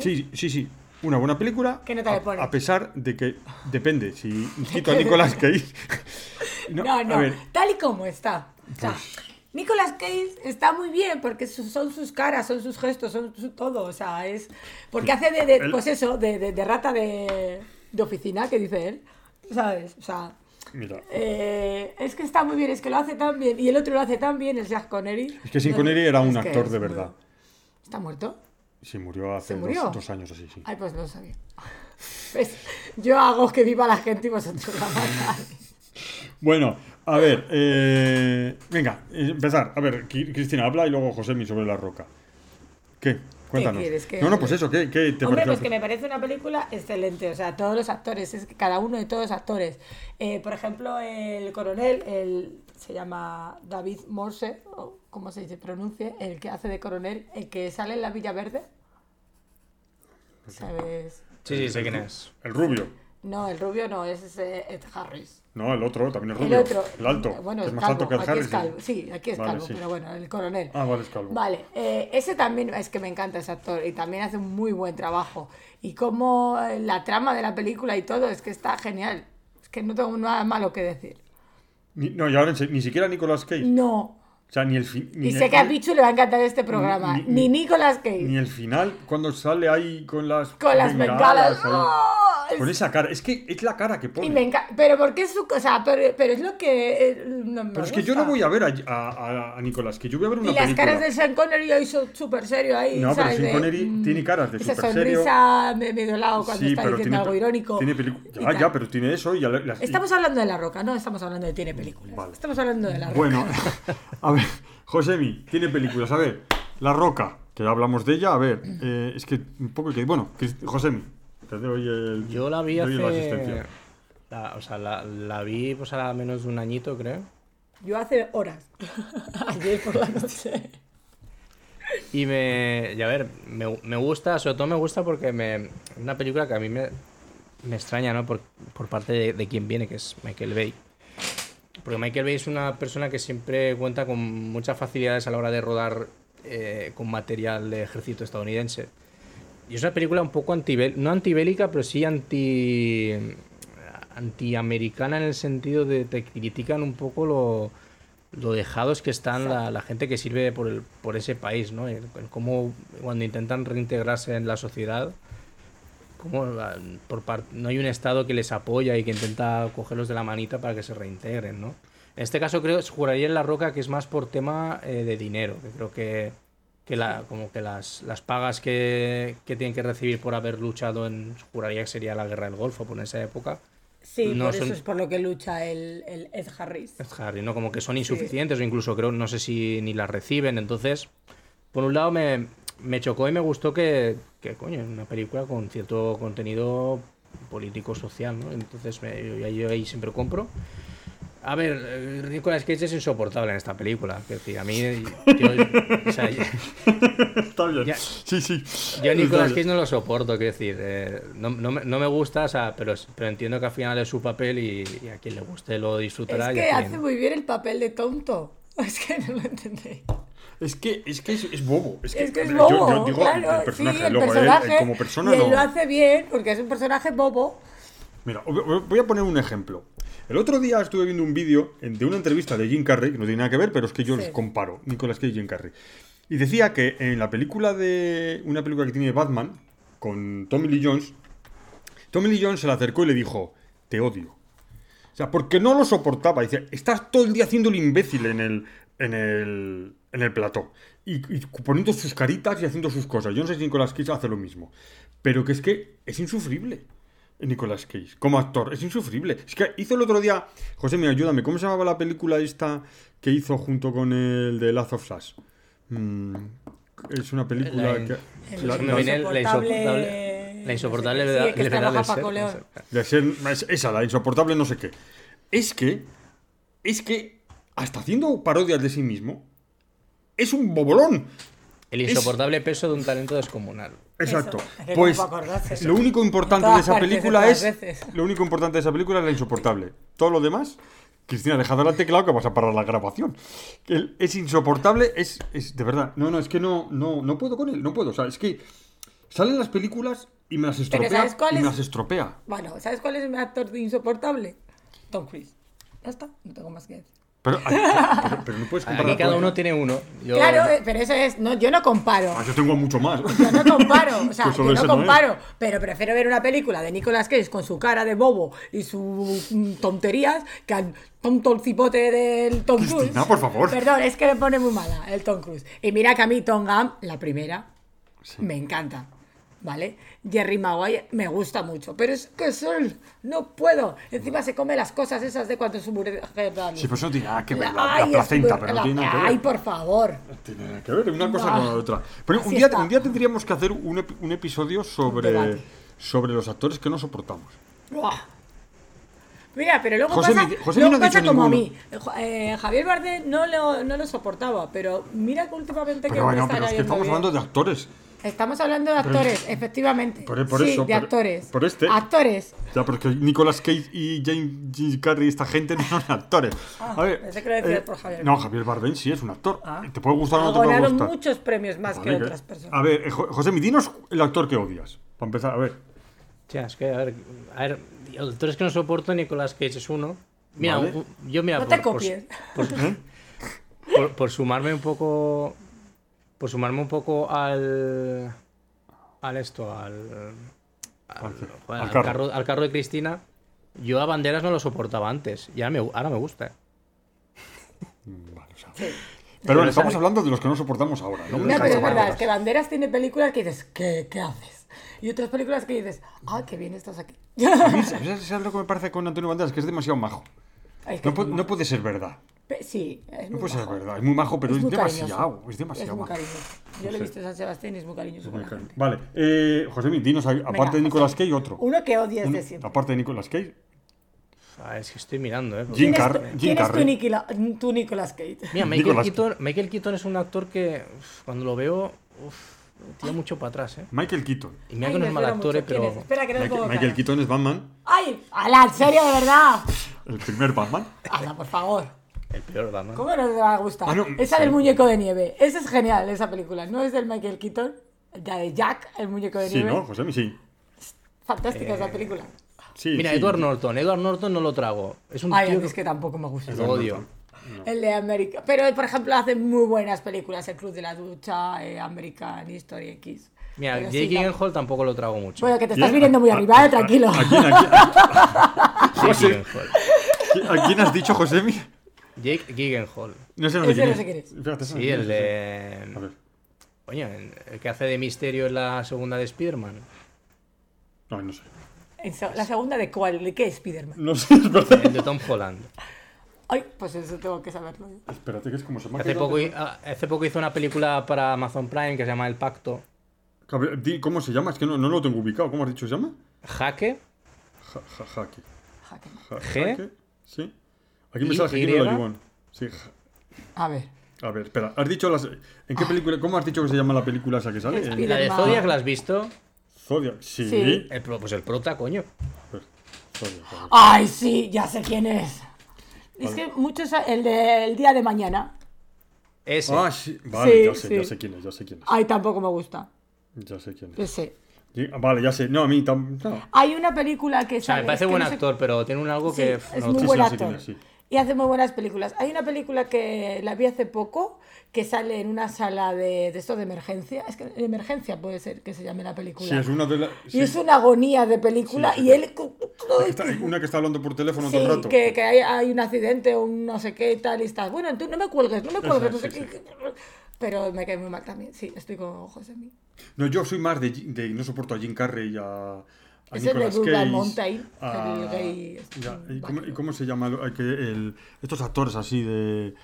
Sí, sí, sí. Una buena película. ¿Qué nota le a- pones? A pesar de que depende. Si quito a Nicolas Cage. No, no, Pues tal y como está. O sea, Nicolas Cage está muy bien porque son sus caras, son sus gestos, son su todo. O sea, es. Porque hace de, pues eso, de, de- de rata de, de oficina, que dice él. ¿Sabes? O sea. mira. eh, es que está muy bien, es que lo hace tan bien. Y el otro lo hace tan bien, el Jack Connery. Es que No, Connery era un actor de verdad. ¿Está muerto? Sí, murió hace ¿Se murió? Dos, dos años así, sí. Ay, pues no lo sabía. ¿Ves? Yo hago que viva la gente y vosotros la matáis. Bueno, a ver, eh, venga, eh, empezar. A ver, Cristina, habla y luego Josemi sobre la roca. ¿Qué? Cuéntanos. quieres no, no, pues eso, ¿qué, qué te Hombre, pareció? pues que me parece una película excelente. O sea, todos los actores, es que cada uno de todos los actores. Eh, por ejemplo, el coronel, el, se llama David Morse, o como se dice, pronuncie, el que hace de coronel, el que sale en la Villa Verde. ¿Sabes? Sí, sí, sé quién es. El rubio. No, el rubio no, ese es eh, Ed Harris. No, el otro también es El rubio. otro. El alto. Bueno, que es es más calvo. alto que el Harris. es calvo. Sí, aquí es Vale, calvo, sí. pero bueno, el coronel. Ah, vale, es calvo. Vale, eh, ese también es que me encanta ese actor y también hace un muy buen trabajo. Y como eh, la trama de la película y todo es que está genial. Es que no tengo nada malo que decir. Ni- no, y ahora ni siquiera Nicolas Cage. No. O sea, ni el fin. Ni Y el- sé que a Pichu le va a encantar este programa. ni- Ni, ni- Nicolas Cage. Ni el final, cuando sale ahí con las. con las bengalas. ¡Oh! Con esa cara. Es que es la cara que pone. Y me encanta. Pero porque es su cosa. Pero, pero es lo que. eh, no me Pero es que yo no voy a ver a, a, Nicolas Cage. Yo voy a ver una Y las película. caras de Sean Connery hoy son súper serio ahí. No, pero. Sean Connery mm, tiene caras de Esa súper serio. sonrisa de medio lado cuando está diciendo algo irónico. Tiene pelicu- y Ya, pero tiene eso y y- Estamos hablando de La Roca, no estamos hablando de tiene películas. Vale. Estamos hablando de La Roca. Bueno, a ver, Josemi, tiene películas. A ver, La Roca, que ya hablamos de ella. A ver, eh, es que un poco que. Bueno, Josemi, el. Yo la vi hace. la- o sea, la, la vi pues a menos de un añito, creo. Yo hace horas. Ayer por la noche. Y me. Y a ver, me, me gusta, sobre todo me gusta porque me. Una película que a mí me, me extraña, ¿no? Por, por parte de, de quien viene, que es Michael Bay. Porque Michael Bay es una persona que siempre cuenta con muchas facilidades a la hora de rodar eh, con material de ejército estadounidense. Y es una película un poco antibélica, no antibélica, pero sí anti antiamericana en el sentido de te critican un poco lo, lo dejados que están la, gente que sirve por, el, por ese país, ¿no? El- el cuando intentan reintegrarse en la sociedad, cómo ah, por par- no hay un Estado que les apoya y que intenta cogerlos de la manita para que se reintegren, ¿no? En este caso creo, juraría en la roca que es más por tema eh, de dinero, que creo que, que la, como que las, las pagas que, que tienen que recibir por haber luchado en, juraría que sería la guerra del Golfo por esa época, Sí, No por son- eso es por lo que lucha el, el Ed Harris. es Harry, ¿no? Como que son insuficientes o incluso creo, no sé si ni las reciben. Entonces, por un lado me, me chocó y me gustó que, que, coño, una película con cierto contenido político-social, ¿no? Entonces me- yo, yo ahí siempre compro. A ver, eh, Nicolas Cage es insoportable en esta película. Es decir, a mí. Yo, o sea, yo- Está bien. Ya. Sí, sí. yo a Nicolas Cage no lo soporto, quiero decir. eh, no, no me, no me gusta, o sea, pero, pero entiendo que al final es su papel y, y a quien le guste lo disfrutará. Es que quien- hace muy bien el papel de tonto. Es que no lo entendéis. Es que es, que es, es bobo. Es que, Es que es yo- bobo. Yo, digo claro, el personaje, sí, el luego él, personaje. él como persona y él no. lo hace bien porque es un personaje bobo. Mira, voy a poner un ejemplo. El otro día estuve viendo un vídeo de una entrevista de Jim Carrey, que no tiene nada que ver, pero es que yo Sí. los comparo, Nicolas Cage y Jim Carrey. Y decía que en la película de. Una película que tiene Batman, con Tommy Lee Jones, Tommy Lee Jones se le acercó y le dijo: Te odio. O sea, porque no lo soportaba. Dice: Estás todo el día haciendo el imbécil en el. En el, en el plató. Y, y poniendo sus caritas y haciendo sus cosas. Yo no sé si Nicolas Cage hace lo mismo. Pero que es que es insufrible. Nicolas Cage, como actor, es insufrible. Es que hizo el otro día, José, me ayúdame, ¿cómo se llamaba la película esta que hizo junto con el de Last of Us? Mm, es una película La in- que... El la- la- insoportable- insoportable. La insoportable no sé qué. Sí, ser. De ser- esa, la insoportable no sé qué. Es que, es que, hasta haciendo parodias de sí mismo, es un bobolón. El Es- insoportable peso de un talento descomunal. Exacto. Eso, Pues lo único importante de esa película es veces. lo único importante de esa película es la insoportable. Todo lo demás, Cristina, deja al teclado que vas a parar la grabación. El- es insoportable, es, es de verdad. No, no, es que no, no, no puedo con él, no puedo. O sea, es que salen las películas y me las estropea ¿sabes cuál y me es? las estropea. Bueno, ¿sabes cuál es mi actor de insoportable? Tom Cruise. Ya está, no tengo más que decir. Pero, pero, pero no puedes comparar. Aquí cada uno tiene uno. Yo- Claro, eh, pero eso es. No, yo no comparo. Ah, yo tengo mucho más. Yo no comparo, o sea, Pues yo no no comparo, pero prefiero ver una película de Nicolas Cage con su cara de bobo y sus mm, tonterías que al tonto el cipote del Tom Cruise. Cristina, por favor. Perdón, es que me pone muy mala el Tom Cruise. Y mira que a mí Tom Gum, la primera, me encanta. ¿Vale? Jerry Maguire me gusta mucho, pero es que Sol, no puedo. Encima se come las cosas esas de cuando su mujer. Sí, pues eso tiene nada que ver. La- La, la es placenta, pero no tiene nada que ver. Ay, por favor. No tiene nada que ver una cosa No. con la otra. Pero un día, un día tendríamos que hacer un, ep- un episodio sobre, debate. sobre los actores que no soportamos. Buah. Mira, pero luego José pasa, José luego no pasa como a ninguno. mí. Eh, eh, Javier Bardem no lo, no lo soportaba, pero mira que últimamente que Pero me bueno, está pero es que estamos bien. hablando de actores. Estamos hablando de actores, efectivamente. por- por sí, eso, de actores. por este. Actores. Ya, porque Nicolas Cage y James, James Carrey, esta gente no son actores. a ver, Ah, pensé que lo decías por Javier No, Javier Bardem sí es un actor. Ah. Te puede gustar o no te puede ganado gustar. muchos premios más Vale, que que- otras personas. A ver, eh, Jo- José, dinos el actor que odias. Para empezar, a ver. Hostia, es que, a ver, a ver, actores que no soporto, Nicolas Cage es uno. Mira, Vale. yo mira, No por, te por- copies. por- ¿Eh? por- por sumarme un poco, por sumarme un poco al, al esto, al, al, joder, Al al carro. carro, al carro de Cristina. Yo a Banderas no lo soportaba antes y ahora me, ahora me gusta. Vale, o sea. Sí. Pero bueno, estamos sabe- hablando de los que no soportamos ahora. No, No, pero es verdad, es que Banderas tiene películas que dices, ¿qué, qué haces? Y otras películas que dices, ah, qué bien estás aquí. A mí, ¿sabes lo que me parece con Antonio Banderas? Que es demasiado majo. Ay, que No, es no puede ser verdad. Pe- Sí, es muy puede ser majo. verdad. Es muy majo, pero es, muy demasiado. Es demasiado muy majo. cariñoso. Yo lo he visto en San Sebastián y es muy cariñoso la gente. Vale. Eh, José, dinos, aparte de José. Nicolas Cage, otro. Uno que odies de siempre. aparte de Nicolas Cage. Ah, es que estoy mirando, eh. Jim ¿Quién, es Car- tu, Jim quién es tu, Carrey. Nicola- tu Nicolas Cage? Mira, Michael Nicolas Keaton, Michael Keaton es un actor que uf, cuando lo veo, uf, tira mucho para atrás, ¿eh? Michael Keaton. Y mira Ay, que no es mal actor, eh. ¿Quién pero... es? Espera, que no Michael, puedo Michael. Keaton es Batman, ¡Ay! ¡Hala, en serio, de verdad! el primer Batman. ¡Hala, por favor! El peor Batman. ¿Cómo no te va a gustar? Ah, no, esa sí. del muñeco de nieve. Esa es genial, esa película. No es del Michael Keaton, la de Jack, el muñeco de Sí, nieve. ¿no? José, sí. Fantástica Eh, esa película. Sí, Mira, sí. Edward Norton. Edward Norton no lo trago. Es un Ay, a tío... mí es que tampoco me gusta. Lo odio. El de América. Pero, por ejemplo, hace muy buenas películas. El Club de la Ducha, eh, American History X. Mira, Jake sí, Gyllenhaal tampoco lo trago mucho. Bueno, que te ¿Quién? estás viniendo muy A- arriba, a- eh, tranquilo. ¿A quién, a quién- Jake Gyllenhaal. a quién has dicho, José? Jake Gyllenhaal. No sé, no sé quién no es. sé quién es. Espérate, Sí, el es. A de... ver. Coño, el que hace de misterio en la segunda de Spider-Man. No, no sé. La segunda de cuál, de qué Spiderman. No sé, espérate. El de Tom Holland. Ay, pues eso tengo que saberlo. Espérate, que es como se me ha Hace quedado- poco, hi- ah, hace poco hizo una película para Amazon Prime que se llama El Pacto. ¿Cómo se llama? Es que no, no lo tengo ubicado. ¿Cómo has dicho se llama? Jaque. Ja- ja- Jaque. Jaque. Jaque, Sí. Aquí me ¿Y- sale Y? Sí. ja- A ver. A ver, espera. ¿Has dicho las... ¿En qué película... ¿Cómo has dicho que se llama la película esa que sale? Es Spider- ¿La de. Zodiac la has visto? Zodiac. Sí. Sí. El pro- pues el prota, coño. Pues, Zodiac. Ay, sí, ya sé quién es. Es que muchos. El del día de mañana. Ese. Ah, sí. Vale, Sí, ya sé, ya sé quién es, ya sé quién es. Ay, tampoco me gusta. Ya sé quién es. Ese. Sí, Vale, ya sé. No, a mí tam... no. Hay una película que o sea, me sale- parece es buen no sé- actor, pero tiene un algo Sí, que. es no- muy sí, buen sí, sí, actor. Y hace muy buenas películas. Hay una película que la vi hace poco que sale en una sala de, de esto de emergencia. Es que de emergencia puede ser que se llame la película. Sí, es una de las... Y es una agonía de película Sí, y él... Está- una que está hablando por teléfono todo el rato. que, que hay, hay un accidente o un no sé qué y tal y estás, bueno, tú no me cuelgues, no me cuelgues, no sé qué. Pero me quedé muy mal también, sí, estoy con José mí. No, yo soy más de, de- no soporto a Jim Carrey y a, a Es el de Cage. Mountain, a- el gay ya, ¿y, cómo, y cómo se llama que el- estos actores así de,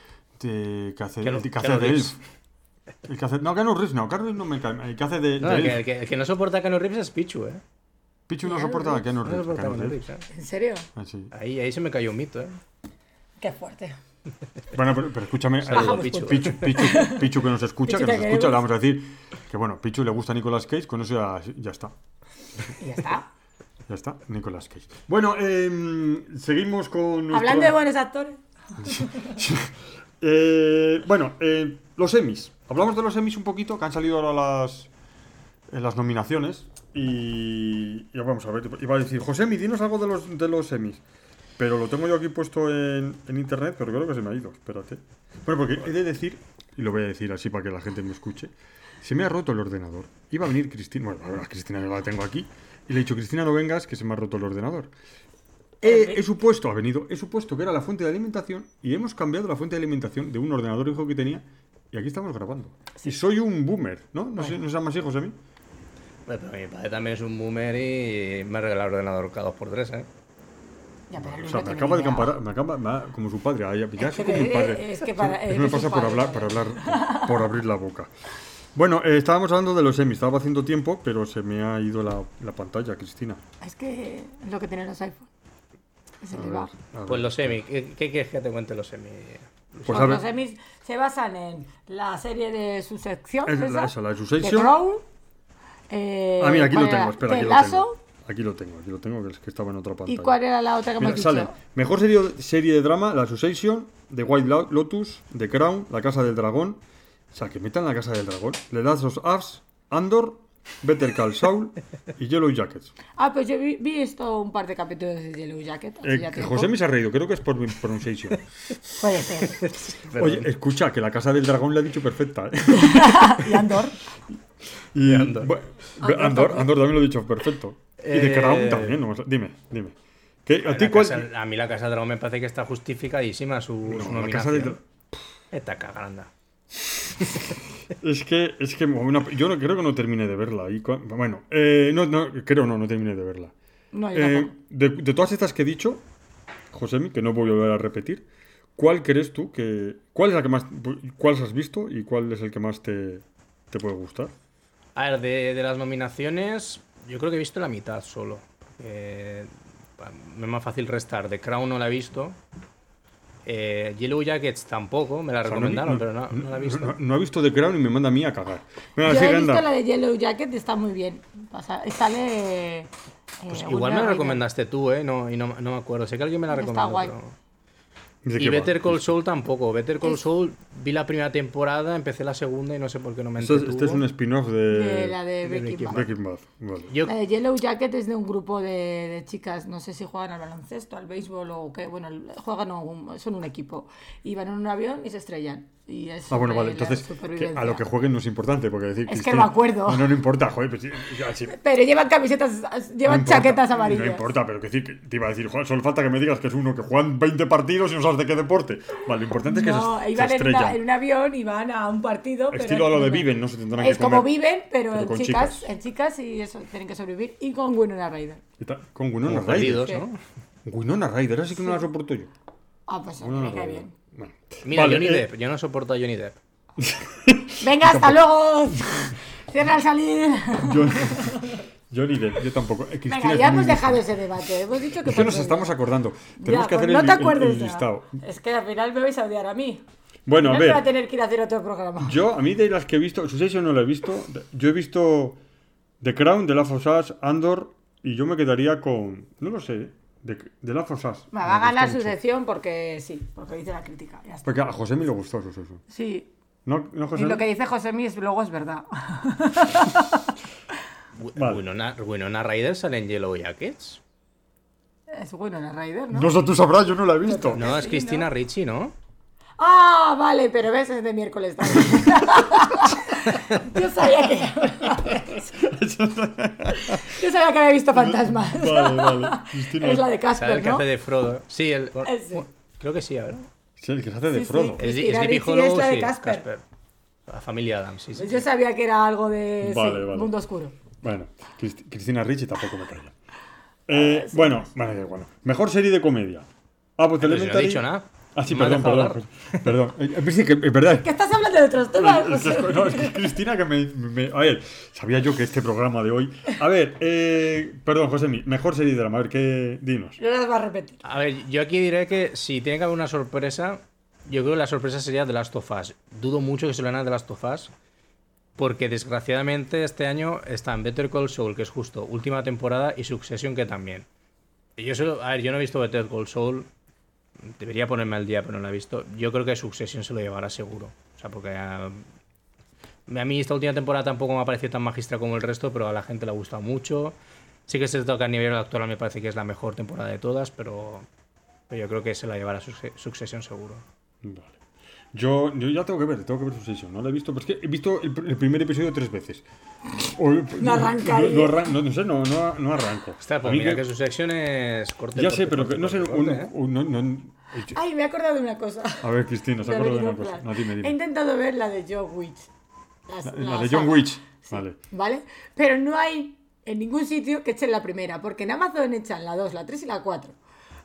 de que hace, el que hace de. Elf? El que hace, no, Keanu Reeves no, Keanu Reeves no me cae, el que hace de, No, de el que, el que- el que no soporta a Keanu Reeves es Pichu, ¿eh? Pichu no soporta a Reeves. Keanu No Reeves. soporta a Keanu Keanu Reeves. ¿eh? ¿En serio? Ah, sí. Ahí, ahí se me cayó un mito, ¿eh? Qué fuerte. Bueno, pero, pero escúchame, eh, Pichu. Pichu, Pichu- Pichu que nos escucha, Pichu, que nos escucha, le vamos a decir que bueno, Pichu le gusta a Nicolas Cage, con eso ya, ya está. Y ya está. Ya está, Nicolas Cage. Bueno, em, seguimos con Hablando de buenos actores. Eh, bueno, eh, los Emmys. Hablamos de los Emmys un poquito, que han salido ahora las, eh, las nominaciones. Y, y vamos a ver, iba a decir, José, dinos algo de los, de los Emmys. Pero lo tengo yo aquí puesto en, en internet, pero creo que se me ha ido. Espérate. Bueno, porque he de decir, y lo voy a decir así para que la gente me escuche, se me ha roto el ordenador. Iba a venir Cristina, bueno, ahora Cristina la tengo aquí, y le he dicho, Cristina, no vengas, que se me ha roto el ordenador. He, he supuesto, ha venido, he supuesto que era la fuente de alimentación y hemos cambiado la fuente de alimentación de un ordenador hijo que tenía y aquí estamos grabando. Y soy un boomer, ¿no? No sé, no se llaman hijos a mí. Bueno, pero mi padre también es un boomer y me ha regalado el ordenador cada dos por tres, ¿eh? Ya, pero O no sea, me acaba de comparar, me acaba, me ha- como su padre, ya, ya Es soy que- como mi padre. es que para- Eso me pasa por hablar, por ¿verdad? hablar, por abrir la boca. Bueno, eh, estábamos hablando de los Emmys, estaba haciendo tiempo, pero se me ha ido la, la pantalla, Cristina. Es que es lo que tienen los iPhone. Que se ver, va. Pues los semi, ¿qué, qué quieres que te cuente los semi? Pues Pues los Emmys se basan en la serie de su sección. Es la- esa, esa, la de Succession. Crown. eh, ah, mira, aquí ¿cuál lo tengo, era? espera, aquí lo tengo. Aquí lo tengo, aquí lo tengo, que es que estaba en otra ¿Y pantalla. cuál era la otra que me sale dicho? mejor serie, serie de drama, La Succession, The White Lo- Lotus, The Crown, La Casa del Dragón. O sea, que metan La Casa del Dragón. The Last of Us, Andor, Better Call Saul y Yellow Jackets. Ah, pues yo vi, vi esto un par de capítulos de Yellow Jacket. hace Eh. José me se ha reído, creo que es por mi pronunciación. Puede ser. Oye, escucha, que La Casa del Dragón le ha dicho perfecta. ¿eh? y Andor. Y Andor. Andor, Andor también lo he dicho perfecto. Y Eh, Crown también. no, dime, dime. ¿Qué, ¿A ti cuál? casa- a mí la casa de dragón me parece que está justificadísima su, No, su La Casa del nominación. Es que, es que una- yo no, creo que no terminé de verla. Y bueno, eh, no, no, creo no, no terminé de verla. No, Eh, de, de todas estas que he dicho, Josemi, que no voy a volver a repetir, ¿cuál crees tú que. ¿Cuál es la que más. ¿Cuáles has visto y cuál es el que más te, te puede gustar? A ver, de, de las nominaciones, yo creo que he visto la mitad solo. Eh, me es más fácil restar. The Crown no la he visto. Eh, Yellow Jackets tampoco, me la O sea, recomendaron, pero no, no la he visto. No, no ha visto The Crown y me manda a mí a cagar. Yo he visto anda. la de Yellow Jacket, está muy bien. Pasa- sale. eh, Pues igual me la recomendaste tú, ¿eh? No, y no, no me acuerdo. Sé que alguien me la Está recomendó. guay. pero- ¿De Y? Better Call Saul tampoco. Better Call Es- Saul vi la primera temporada, empecé la segunda y no sé por qué no me Esto entretuvo. este es un spin-off de, De la de de Breaking Breaking Bad. Vale. Yo, La de Yellow Jacket es de un grupo de, de chicas, no sé si juegan al baloncesto, al béisbol o qué, bueno, juegan un- son un equipo. Y van en un avión y se estrellan. Y es Ah, bueno, vale. Entonces, que a lo que jueguen no es importante, porque decir Es que Cristina- me acuerdo. No, no, no importa, joder. Pues, sí, ya, sí. Pero llevan camisetas, llevan No importa, chaquetas amarillas. No importa, pero que decir, que te iba a decir, joder, solo falta que me digas que es uno que juegan 20 partidos y no sabes de qué deporte. Vale, lo importante es que No, se, se iban en, una- en un avión y van a un partido. pero Estilo a lo de Viven, no se tendrán Es que como comer. viven, pero, pero en con chicas, chicas. en chicas y eso, tienen que sobrevivir. Y con Winona Ryder. Con Winona como Ryder. ¿no? Winona Ryder, así que no la soporto yo. Ah, pues me cae bien. Bueno. Mira, Vale, Johnny eh, Depp. Yo no soporto a Johnny Depp. Venga, hasta luego. Cierra al salir. John- Johnny Depp, yo tampoco. Eh, Cristina Venga, ya hemos dejado ese debate. Hemos dicho que Es que nos estamos acordando. Ya, Tenemos que pues hacer no el, te el- acuerdes el ya. listado. Es que al final me vais a odiar a mí. Bueno, a me va a ver. tener que ir a hacer otro programa. Yo, a mí de las que he visto, Succession no la he visto. Yo he visto The Crown, The Last of Us, Andor, y yo me quedaría con. No lo sé, Us. Me Me va a ganar su mucho. sección porque sí, porque dice la crítica. Ya está. Porque a José me le gustó Succession. Sí. ¿No, no José? Y lo que dice José Mí es luego es verdad. Vale. Winona, Winona Ryder sale en Yellow Jackets. Es bueno en Raider, ¿no? No sé, tú sabrás, yo no la he visto. No, es Cristina Ricci, ¿no? Ah, vale, pero ves, es de miércoles también. Yo sabía que. Yo sabía que había visto fantasmas. Vale, vale. Cristina. Es la de Casper, el que ¿no? hace de Frodo. Sí, el, Ese. creo que sí, a ver. Sí, el que se hace de Sí, sí. Frodo. Es, Cristina Sleepy Hollow, es la de sí, Casper. La familia Adams, sí, sí. Yo sabía que era algo de Vale, sí, vale. mundo oscuro. Bueno, Cristi- Cristina Ricci tampoco me calla. Eh, bueno, vale, bueno. Mejor serie de comedia. Ah, pues si no he Elementary. dicho nada. Ah, sí, perdón, perdón. Perdón. Eh, sí, que es verdad. Que estás hablando de otros temas. No, es que Cristina que me, me- A ver, sabía yo que este programa de hoy. A ver, eh, perdón, José, mejor serie de drama. A ver, ¿qué? Dinos. Yo las voy a repetir. A ver, yo aquí diré que si tiene que haber una sorpresa, yo creo que la sorpresa sería The Last of Us. Dudo mucho que se lo a The Last of Us, porque desgraciadamente este año están Better Call Saul, que es justo última temporada, y Succession, que también. Y Yo solo, a ver, yo no he visto Better Call Saul, debería ponerme al día, pero no la he visto. Yo creo que Succession se lo llevará seguro. O sea, porque ah, a mí esta última temporada tampoco me ha parecido tan magistra como el resto, pero a la gente le ha gustado mucho. Sí que cierto que a nivel actual me parece que es la mejor temporada de todas, pero, pero yo creo que se la llevará Succe- Succession seguro. Vale. Yo, yo ya tengo que ver, tengo que ver Succession. No la he visto, pero es que he visto el, el primer episodio tres veces. O- No arranca no, no arran- no, no sé, no, no, no arranco. Está, pues mí mira que- que Succession es corte. ya corte, sé, pero corte, que no sé. corte, un- corte, ¿eh? un- no- no- Ay, me he acordado de una cosa. A ver, Cristina, se ha acuerda de una cosa. No, dime, He dime. intentado ver la de John Witch. Las- La, la la de John. Witch. Vale. ¿Vale? Pero no hay en ningún sitio que echen la primera, porque en Amazon echan la 2, la 3 y la 4.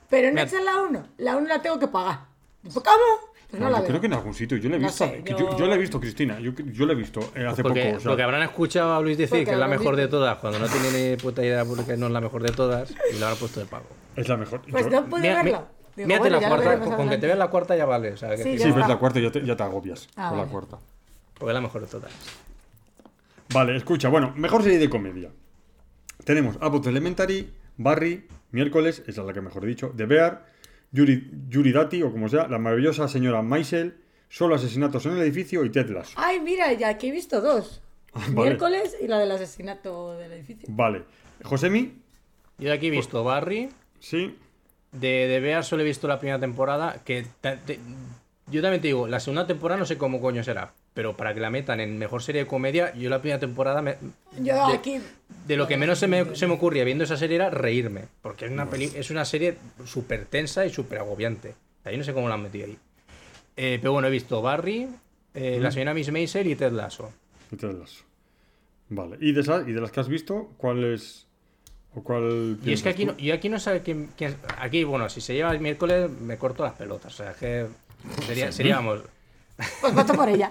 Pero no echan la 1. La 1 la tengo que pagar. Pues, ¿Cómo? Pues no, No, la yo veo. creo que en algún sitio. Yo la he No visto. sé, yo... yo- yo la he visto, Cristina. Yo, yo la he visto eh, hace Porque, poco. o sea, porque habrán escuchado a Luis decir Porque que es la mejor de todas, cuando no tiene ni puta idea porque no es la mejor de todas, y lo habrán puesto de pago. es la mejor. Pues Yo- no mi- verla. Digo, mírate bueno, la cuarta, con, que te veas la cuarta ya vale. O sea, que- Sí, ves la cuarta y ya te, ya te agobias Ah, con la cuarta. porque es la mejor de todas. Vale, escucha, bueno, mejor serie de comedia. Tenemos Abbott Elementary, Barry, Miércoles, esa es la que mejor he dicho, The Bear, Yuri, Yuri Dati, o como sea, La maravillosa señora Maisel, Solo asesinatos en el edificio y Ted Lasso. Ay, mira, ya aquí he visto dos. Vale. Miércoles y la del asesinato del edificio. Vale. Josemi, Yo de aquí he visto Barry, sí. De, de Bear solo he visto la primera temporada, que te- yo también te digo, la segunda temporada no sé cómo coño será, pero para que la metan en mejor serie de comedia, yo la primera temporada, me- Yo de, aquí. de lo que menos se me, se me ocurría viendo esa serie era reírme, porque es una, peli- es una serie súper tensa y súper agobiante. Ahí no sé cómo la han metido ahí. Eh, pero bueno, he visto Barry, eh, La señora Miss Maisel y Ted Lasso. Y Ted Lasso. Vale. ¿Y de, esas, y de las que has visto, cuál es. ¿O cuál Y es que aquí tú? no, yo aquí no sé quién, quién- Aquí, bueno, si se lleva el miércoles me corto las pelotas. O sea, es que sería, sería vamos, Pues voto por ella.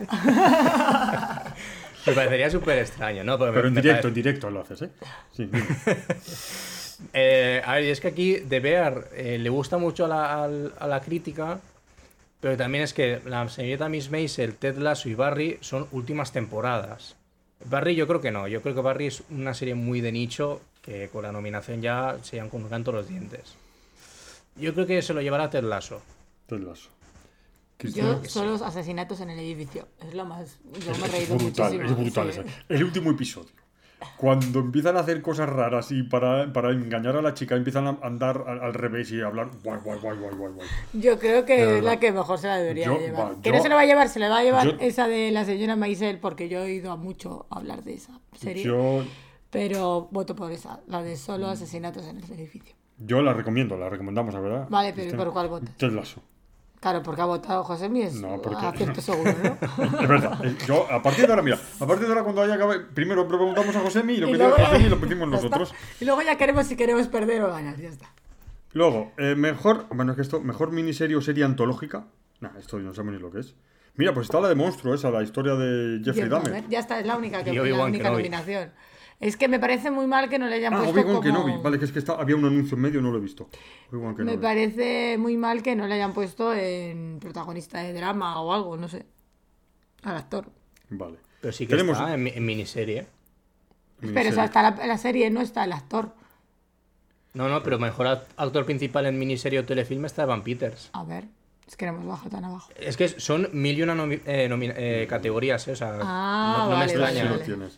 Me parecería súper extraño, ¿no? Pero, en directo, en directo lo haces, ¿eh? Sí. Eh, a ver, y es que aquí De Bear eh, le gusta mucho a la, a la crítica, pero también es que la señorita Miss Maisel, Ted Lasso y Barry son últimas temporadas. Barry yo creo que no, yo creo que Barry es una serie muy de nicho que con la nominación ya se iban con un canto los dientes. Yo creo que se lo llevará Ted Lasso. Ted Lasso. Yo solo los asesinatos en el edificio. Es lo más. Yo me he Es reído brutal, muchísimo. es brutal. sí. El último episodio. Cuando empiezan a hacer cosas raras y para, para engañar a la chica empiezan a andar al, al revés y a hablar guay, guay, guay, guay, guay, guay. Yo creo que es la que mejor se la debería Yo- llevar. va, que yo- no se la va a llevar, se le va a llevar yo- esa de la señora Maisel, porque yo he oído a mucho hablar de esa serie. Pero voto por esa, la de solo asesinatos en el edificio. yo la recomiendo, la recomendamos, la verdad. Vale, pero ¿y Cristina. por cuál votas? Ted Lasso. Claro, porque ha votado José Mies. No, porque- Acierto seguro, ¿no? Es verdad. Yo, a partir de ahora, mira, a partir de ahora cuando haya acabado, primero preguntamos a Josemi y lo Y que diga Josemi lo pedimos está. nosotros. Y luego ya queremos si queremos perder o ganar, ya está. Luego, eh, mejor, bueno, es que esto, mejor miniserie o serie antológica. Nah, esto no sabemos ni lo que es. Mira, pues está la de Monstruo, esa, la historia de Jeffrey Jeff Dahmer. Ya está, es la única que la única nominación. Es que me parece muy mal que no le hayan Ah, puesto Obi-Wan como... Kenobi. Vale, que es que está, había un anuncio en medio, no lo he visto. Me parece muy mal que no le hayan puesto en protagonista de drama o algo, no sé. Al actor. Vale. Pero sí que Tenemos está en, en miniserie. Pero o sea, hasta la, la serie no está el actor. No, no, pero mejor act- actor principal en miniserie o telefilme está Evan Peters. A ver, es que no hemos bajado tan abajo. Es que son mil y una nomi- eh, nomi- eh, categorías, ¿eh? O sea, Ah, no, no vale, me extraña. vale.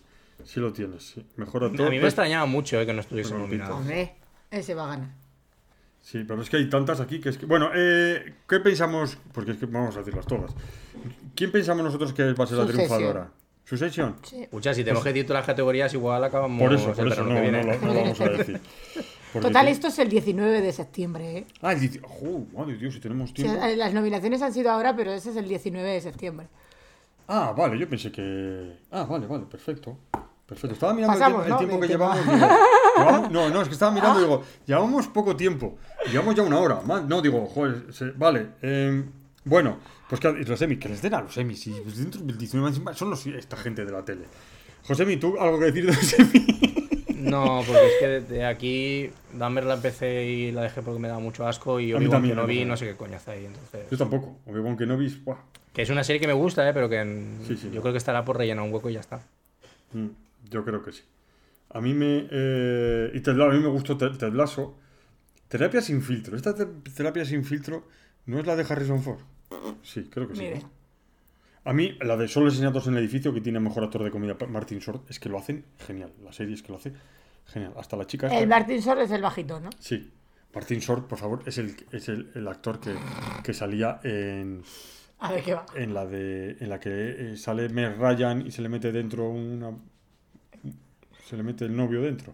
Sí lo tienes, sí. Mejor A actor. mí me pues- extrañaba mucho eh, que no estuviese nominado. Hombre, ese va a ganar. Sí, pero es que hay tantas aquí que es que... Bueno, eh, ¿qué pensamos? Porque es que vamos a decirlas todas. ¿Quién pensamos nosotros que va a ser la triunfadora? ¿Succession? Sí. Escucha, si tenemos que titular categorías, igual acabamos Por eso, por eso, no, lo- no lo vamos a decir. Porque Total, esto es el 19 de septiembre, ¿eh? Ah, el dieci- ¡Jo, madre Dios, si tenemos O sea, tiempo. las nominaciones han sido ahora, pero ese es el 19 de septiembre. Ah, vale, yo pensé que... Ah, vale, vale, perfecto. Perfecto. Estaba mirando el tiempo- el, ¿no? tiempo De que llevamos. digo, llevamos- No, no, es que estaba mirando y digo, llevamos poco tiempo. Llevamos ya una hora. No, digo, joder, se- vale. eh, bueno, pues que los semis, que les den a los semis. Y pues dentro del 19 encima son los, esta gente de la tele. Josemi, ¿tú algo que decir de los semis? No, porque es que de, de aquí Dahmer la empecé y la dejé porque me da mucho asco y Obi-Wan también, no sé qué coño hace ahí. Entonces, Yo tampoco. Obi-Wan Kenobi, ¡buah! que es una serie que me gusta, eh, pero que en- Sí, sí. yo creo que estará por rellenar un hueco y ya está. Mm, Yo creo que sí. A mí me. eh, y Ted, a mí me gustó Ted, Ted Lasso. Terapia sin filtro. Esta te- terapia sin filtro no es la de Harrison Ford. Sí, creo que sí. Mire. ¿no? A mí, la de Solo asesinatos en el edificio, que tiene mejor actor de comedia, Martin Short, es que lo hacen genial. La serie es que lo hace genial. Hasta la chica. El Martin Short es el bajito, ¿no? Sí. Martin Short, por favor, es el, es el, el actor que, que salía en, A ver qué va. en la de en la que eh, sale Meg Ryan y se le mete dentro una se le mete el novio dentro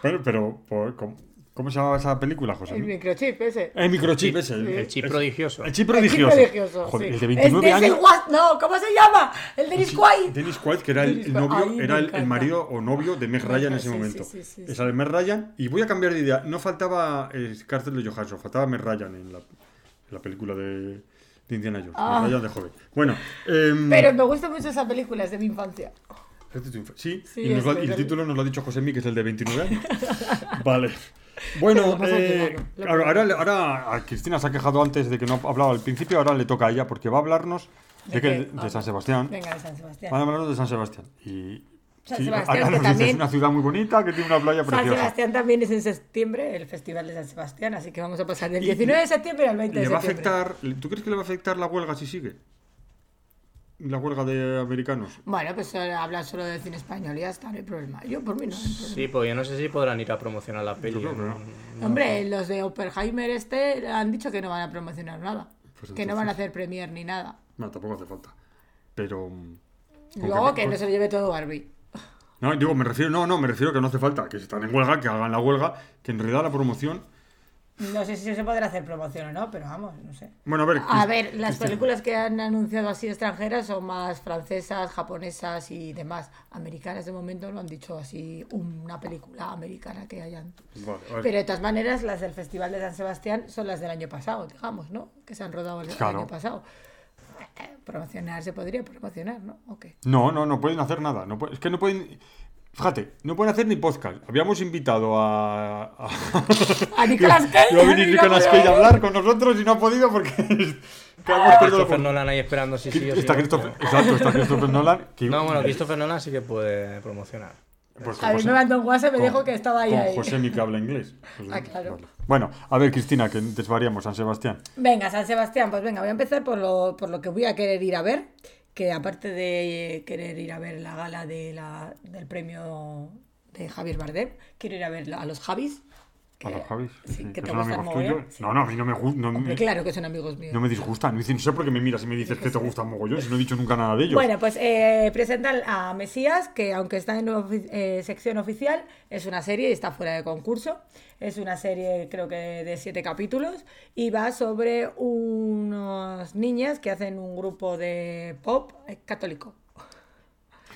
pero pero por- ¿cómo, cómo se llamaba esa película José El microchip ese. el microchip ese el, El chip es- prodigioso. el chip El chip prodigioso, prodigioso, Joder, sí. el de 29 Es Denzel años No, ¿cómo se llama? El Dennis Quaid. Dennis Quaid que era el, el novio Ay, era el, el marido o novio de Meg Me Ryan en ese sí, momento sí, sí, sí, Esa sí. de Meg Ryan y voy a cambiar de idea no faltaba el cárcel de Johansson faltaba Meg Ryan en la, en la película de, de Indiana Jones Ah. Meg Ryan de joven bueno em, Pero me gusta mucho esa película, es de mi infancia. Sí, Sí, y, nos es lo- y el título nos lo ha dicho José Mi, que es el de 29 años. vale. Bueno, eh, ahora, a Cristina se ha quejado antes de que no hablaba al principio, ahora le toca a ella porque va a hablarnos de, de Ah, San Sebastián. Venga, de San Sebastián. Van a hablarnos de San Sebastián. Y San sí, Sebastián, que también- es una ciudad muy bonita que tiene una playa San preciosa. Sebastián también es en septiembre, el Festival de San Sebastián, así que vamos a pasar del 19 de septiembre al 20 de ¿Le va a septiembre. afectar, ¿Tú crees que le va a afectar la huelga si sigue? La huelga de americanos. Bueno, pues eh, hablan solo del cine español y ya está, no hay problema. Yo por mí no. Sí, pues yo no sé si podrán ir a promocionar la peli. Yo creo que en- no. Hombre, los de Oppenheimer este han dicho que no van a promocionar nada. Pues que no van a hacer premier ni nada. No, tampoco hace falta. Pero... mm, Luego que no se lo lleve todo Barbie. No, digo, me refiero, no, no, me refiero que no hace falta, que si están en huelga, que hagan la huelga, que en realidad la promoción. No sé si se podrá hacer promoción o no, pero vamos, no sé. Bueno, a ver. A ver, las películas que han anunciado así extranjeras son más francesas, japonesas y demás. Americanas de momento no han dicho así una película americana que hayan. Vale. Pero de todas maneras, las del Festival de San Sebastián son las del año pasado, digamos, ¿no? Que se han rodado el Claro. año pasado. Eh, Promocionar se podría promocionar, ¿no? ¿O qué? No, no, no pueden hacer nada. No es que no pueden. Fíjate, no pueden hacer ni podcast. Habíamos invitado a. a... A Nicolas Cage. Iba a venir puede Cage a hablar con nosotros y no ha podido porque. Está la Christopher Nolan ahí esperando si sí si Está no. Christopher, exacto, está Christopher Nolan. que- No, bueno, Christopher Nolan sí que puede promocionar. pues A mí José- me mandó un WhatsApp y me con- dijo que estaba ahí. Con ahí. José Mi que habla inglés. Ah, claro. Vale. Bueno, a ver, Cristina, que desvariamos, San Sebastián. Venga, San Sebastián, pues venga, voy a empezar por lo, por lo que voy a querer ir a ver, que aparte de querer ir a ver la gala de la, del premio de Javier Bardem, quiero ir a ver a los Javis. A los Javis. sí, que que te son gustan amigos mogollón, tuyos. sí. No, no, a mí no me gusta. No, Hombre, me- claro que son amigos míos. no me disgustan. No sé por qué me miras y me dices que te gustan mogollón si no he dicho nunca nada de ellos. Bueno, pues eh, presentan a Mesías, que aunque está en ofi- eh, sección oficial, es una serie y está fuera de concurso. Es una serie, creo que de siete capítulos, y va sobre unos niñas que hacen un grupo de pop católico.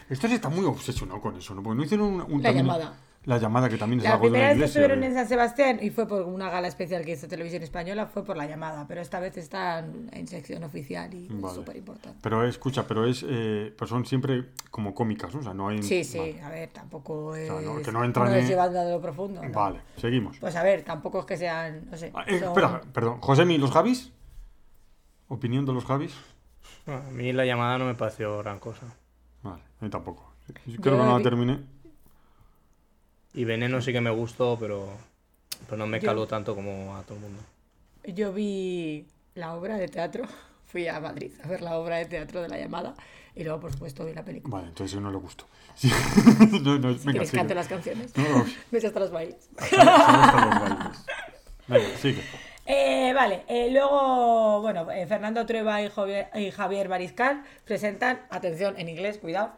Esto se está muy obsesionado con eso, ¿no? Porque no hicieron un, un- La también- llamada. La llamada que también es La algo de primera una vez que estuvieron ¿eh? en San Sebastián y fue por una gala especial que hizo Televisión Española, fue por la llamada, pero esta vez están en sección oficial y Vale. súper importante. Pero escucha, pero es eh, pero son siempre como cómicas, ¿no? O sea, no hay... Sí, sí, Vale, a ver, tampoco es, sea, no- que no entran es en- llevando a lo profundo. ¿no? Vale, seguimos. Pues a ver, tampoco es que sean, no sé. Ah, eh, son- Espera, perdón. Josemi, ¿los Javis? ¿Opinión de los Javis? A mí la llamada no me pareció gran cosa. Vale, a mí tampoco. Yo Yo creo que no la vi- terminé. Y Veneno sí que me gustó, pero, pero no me Yo- caló tanto como a todo el mundo. Yo vi la obra de teatro, fui a Madrid a ver la obra de teatro de la llamada y luego, por supuesto, vi la película. Vale, entonces yo no le gusto. Sí. no, no, Si venga, cante las canciones. No, no, Ves hasta los bailes. están los bailes. Venga, sigue. Eh, vale, eh, luego, bueno, eh, Fernando Trueba y Javier, y Javier Mariscal presentan, atención, en inglés, cuidado,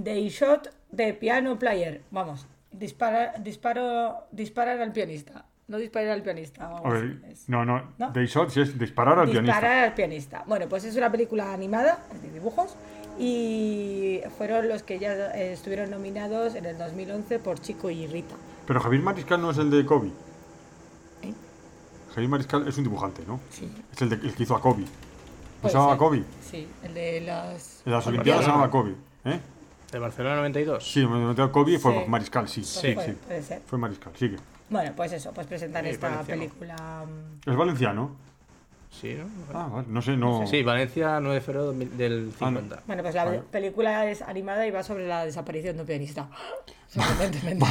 The Shot de Piano Player. Vamos, dispara, disparo, disparar al pianista. No disparar al pianista. así, ver, es. no, no. ¿No? Day Shot sí es disparar al Disparar pianista. al pianista. Bueno, pues es una película animada, de dibujos, y fueron los que ya eh, estuvieron nominados en el 2011 por Chico y Rita. Pero Javier Mariscal no es el de Kobe. ¿Eh? Javier Mariscal es un dibujante, ¿no? Sí. Es el, de- el que hizo a Kobe. ¿No se llamaba. Kobe? Sí, el de las... En las Olimpiadas se llamaba Kobe. ¿Eh? ¿De Barcelona 92? Sí, me metí a Kobe y fue Sí. Mariscal, sí. pues Sí, puede, sí. puede ser. Fue Mariscal, sigue. Bueno, pues eso, pues presentan Sí, esta valenciano. película. mm, ¿Es valenciano? Sí, ¿no? Ah, vale. No sé, no. Sí, Valencia 9 de febrero del Ah, no. 50. Bueno, pues la Vale. película es animada y va sobre la desaparición de un pianista. Sorprendentemente.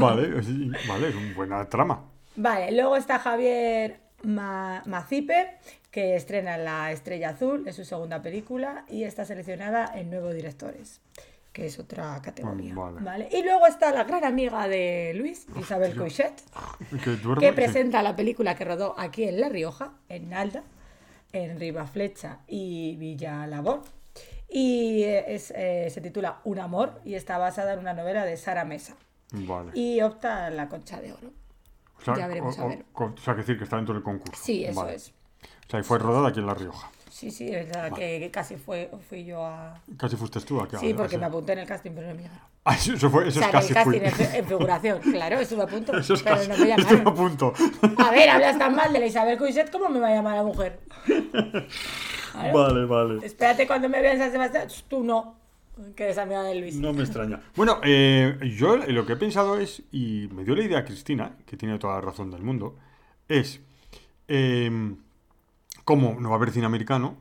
Vale, sí, vale, es una buena trama. Vale, luego está Javier Ma- Macipe, que estrena La Estrella Azul, es su segunda película, y está seleccionada en Nuevos Directores, que es otra categoría. Mm, vale. Y luego está la gran amiga de Luis, Isabel. Coixet, Que duerme, que sí. presenta la película que rodó aquí en La Rioja, en Nalda, en Ribaflecha y Villalabor. Y eh, es, eh, se titula Un amor y está basada en una novela de Sara Mesa. Vale. Y opta a la concha de oro. O sea, ya veremos, o, a ver. o sea, que decir que está dentro del concurso. Sí, eso Vale. es. O sea, y fue rodada aquí en La Rioja. Sí, sí, es la que, que casi fue, fui yo a... Casi fuiste tú aquí. Sí, a- porque a- me apunté en el casting, pero no me llamaron. Ah, eso, eso fue, eso o sea, es en casi el casting, fui. en, fi- en figuración, claro, estuve a punto, Eso es pero casi. no me a llamaron. punto. A ver, hablas tan mal de la Isabel Coixet, ¿cómo me va a llamar la mujer? Claro. Vale, vale. Espérate cuando me veas en San Sebastián, tú no, que eres amiga de Luis. No me extraña. Bueno, eh, yo lo que he pensado es, y me dio la idea Cristina, que tiene toda la razón del mundo, es, eh, como no va a haber cine americano,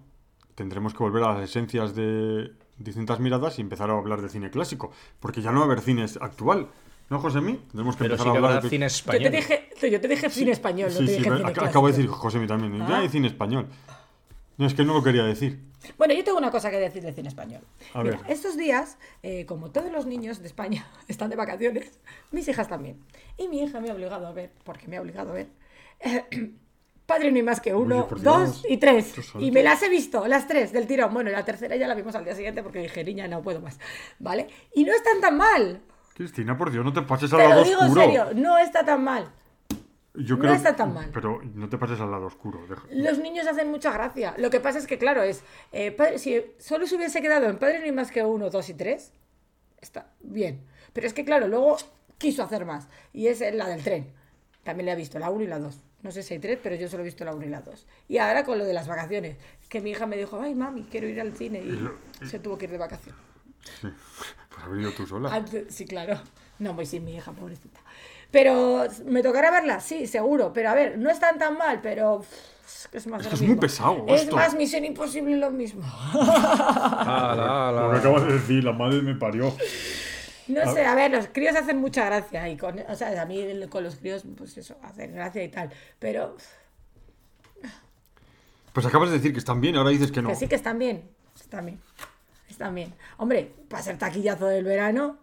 tendremos que volver a las esencias de distintas miradas y empezar a hablar de cine clásico, porque ya no va a haber cine actual. ¿No, Josemi? Tendremos que Pero empezar sí a que hablar habrá de... cine Yo español. te dije, yo te dije cine español, no Sí, te sí, dije cine ac- clásico. acabo de decir Josemi también. Ya Ah. hay cine español. No, es que no lo quería decir. Bueno, yo tengo una cosa que decir de cine español. A Mira, ver. estos días, eh, como todos los niños de España están de vacaciones, mis hijas también. Y mi hija me ha obligado a ver, porque me ha obligado a ver, Padre no hay más que uno, Oye, dos y tres. Y me las he visto, las tres del tirón. Bueno, la tercera ya la vimos al día siguiente porque dije, niña, no puedo más. ¿Vale? Y no están tan mal. Cristina, por Dios, no te pases al Te lado lo digo oscuro. en serio, no está tan mal. Yo No creo está tan mal. Pero no te pases al lado oscuro. deja- Los niños hacen mucha gracia. Lo que pasa es que, claro, es. eh, padre- si solo se hubiese quedado en Padre hay más que uno, dos y tres, está bien. Pero es que, claro, luego quiso hacer más. Y es la del tren. También le ha visto la 1 y la 2. No sé si hay tres, pero yo solo he visto la 1 y la 2. Y ahora con lo de las vacaciones. Que mi hija me dijo, ay, mami, quiero ir al cine. Y se tuvo que ir de vacaciones. Sí. Pues haber ido tú sola. Antes- sí, claro. No voy sin mi hija, pobrecita. Pero, ¿me tocará verla? Sí, seguro. Pero a ver, no están tan mal, pero. Es que es más Es que es muy pesado Es esto. más Misión Imposible lo mismo. Ala, ala. Lo que acabas de decir, la madre me parió. No sé, a ver, los críos hacen mucha gracia. Y con, o sea, a mí con los críos, pues eso, hacen gracia y tal. Pero Pues acabas de decir que están bien, ahora dices que no. que sí que están bien. Están bien. Están bien. Hombre, para ser taquillazo del verano.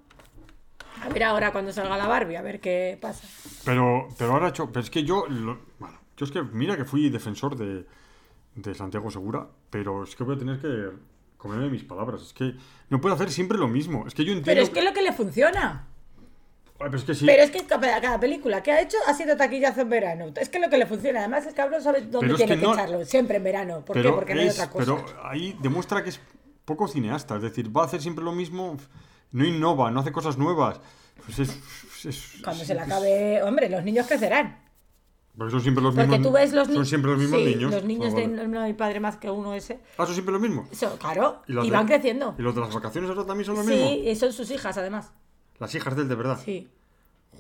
A ver ahora cuando salga la Barbie, a ver qué pasa. Pero, pero ahora. Pero es que yo. lo- bueno, yo es que mira que fui defensor de, de Santiago Segura, pero es que voy a tener que comerme mis palabras. Es que no puedo hacer siempre lo mismo. Es que yo entiendo. Pero es que es lo que le funciona. Ay, pero es que sí. Pero es que cada, cada película que ha hecho ha sido taquillazo en verano. Es que es lo que le funciona. Además, el cabrón sabe dónde es tiene que que, no- echarlo. Siempre en verano. ¿Por qué? Porque no hay es- otra cosa. Pero ahí demuestra que es poco cineasta. Es decir, va a hacer siempre lo mismo. No innova, no hace cosas nuevas. Pues es, es- Cuando se le acabe. Hombre, los niños crecerán. Porque son siempre los Porque mismos. tú ves los Son siempre los mismos sí, niños. Los niños Ah, de vale. no hay padre más que uno ese. Ah, son siempre los mismos. Eso, claro. ¿Y Y, los de- van creciendo. ¿Y los de las vacaciones ahora también son los Sí, mismos? y son sus hijas además. Las hijas del de verdad. Sí.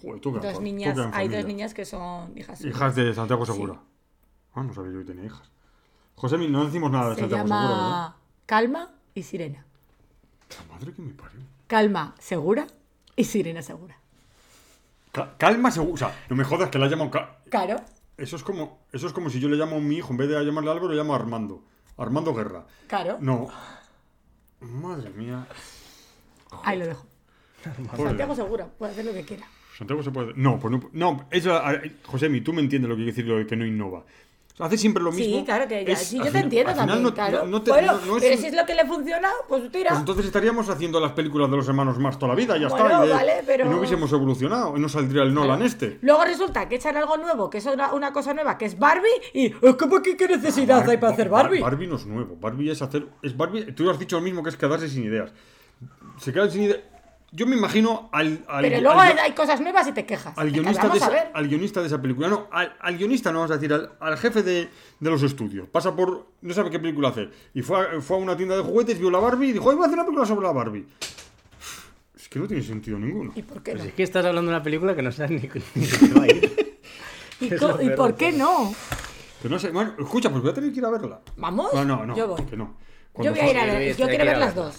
Joder, tú Dos tú niñas, en hay dos niñas que son hijas. Hijas de Santiago Segura. Ah, no sabía yo que tenía hijas. José, no decimos nada de Se Santiago Segura, ¿verdad? llama Calma y Sirena. La madre que me parió. Calma segura y Sirena segura. Ca- calma Segura. O sea, no me jodas que la llamo. Claro. Eso es como eso es como si yo le llamo a mi hijo, en vez de llamarle algo, le llamo Armando. Armando Guerra. Claro. No. Madre mía. Ahí lo dejo. Joder. Santiago Segura, puede hacer lo que quiera. Santiago se puede. No, pues no. No, eso, Josemi, tú me entiendes lo que quiere decir lo de que no innova. Hace siempre lo mismo. Sí, claro que ya. es- sí, yo te final- entiendo también, no- claro. no- te- bueno, no- es pero un- si es lo que le funciona, pues tira. Pues entonces estaríamos haciendo las películas de los hermanos Marx toda la vida, ya Bueno, está. Y, de- vale, pero- y no hubiésemos evolucionado. Y no saldría el Nolan este. Luego resulta que echan algo nuevo, que es una, una cosa nueva, que es Barbie, y "Oh, ¿cómo que qué necesidad hay para hacer Bar- Barbie? Barbie no es nuevo. Barbie es hacer. Es Barbie. Tú has dicho lo mismo que es quedarse sin ideas. Se quedan sin ideas. Yo me imagino al. al Pero luego al- hay cosas nuevas y te quejas. al guionista, de esa, al guionista de esa película. No, al, al guionista no vamos a decir, al, al jefe de, de los estudios. Pasa por. No sabe qué película hacer. Y fue a, fue a una tienda de juguetes, vio la Barbie y dijo, "Ay, voy a hacer una película sobre la Barbie. Es que no tiene sentido ninguno. ¿Y por qué Pues no? es que estás hablando de una película que no sabes ni, ni va a ir. ¿Y, y por qué no? Que no sé. Bueno, escucha, pues voy a tener que ir a verla. ¿Vamos? No, no, no. Yo voy. Que no. Yo voy a ir a ver. Yo quiero ver las dos.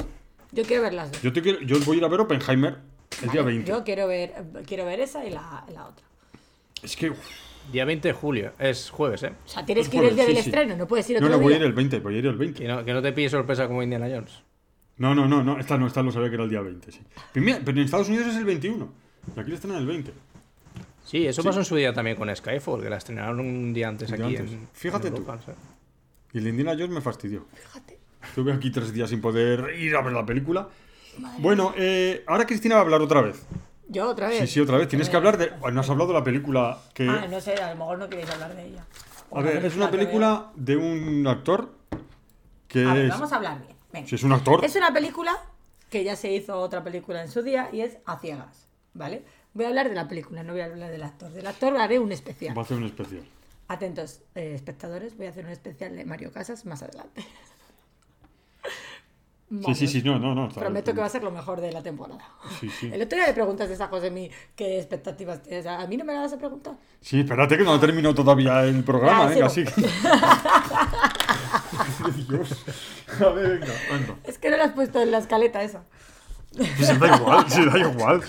Yo quiero ver las dos. Yo, te quiero- yo voy a ir a ver Oppenheimer el día Vale, 20. Yo quiero ver, quiero ver esa y la, la otra. Es que. uf, Día 20 de julio, es jueves, ¿eh? O sea, tienes Es que ir el día del sí, estreno, no puedes ir no, otro no, voy a ir el 20, voy a ir el 20. Que no, que no te pille sorpresa como Indiana Jones. No, no, no, no, esta no, esta lo sabía que era el día 20, sí. Pero, mira, pero en Estados Unidos es el 21. Y aquí lo estrenan el 20. Sí, eso pasó en su día también con Skyfall, que la estrenaron un día antes Un día aquí antes. en Fíjate en tú. Europa, ¿sabes? Y el Indiana Jones me fastidió. Fíjate. Estuve aquí tres días sin poder ir a ver la película. Bueno, eh, ahora Cristina va a hablar otra vez. Yo otra vez. Sí, sí, otra vez. Tienes que hablar de... No has hablado de la película que... Ah, no sé, a lo mejor no queréis hablar de ella. O A ver, es una película de un actor que A ver, es... vamos a hablar bien. Venga. Si es un actor... Es una película que ya se hizo otra película en su día y es A Ciegas, ¿vale? Voy a hablar de la película, no voy a hablar del actor. Del actor haré un especial. Va a hacer un especial. Atentos, eh, espectadores, voy a hacer un especial de Mario Casas más adelante. Sí, sí, sí, no, no, no. Prometo que va a ser lo mejor de la temporada. Sí, sí. El otro día le preguntas a José mí qué expectativas tienes. A mí no me la vas a preguntar. Sí, espérate que no ha terminado todavía el programa, Ah, sí, venga, sí. Dios. A ver, venga, anda. Es que no la has puesto en la escaleta esa. Pues da igual, sí, da igual.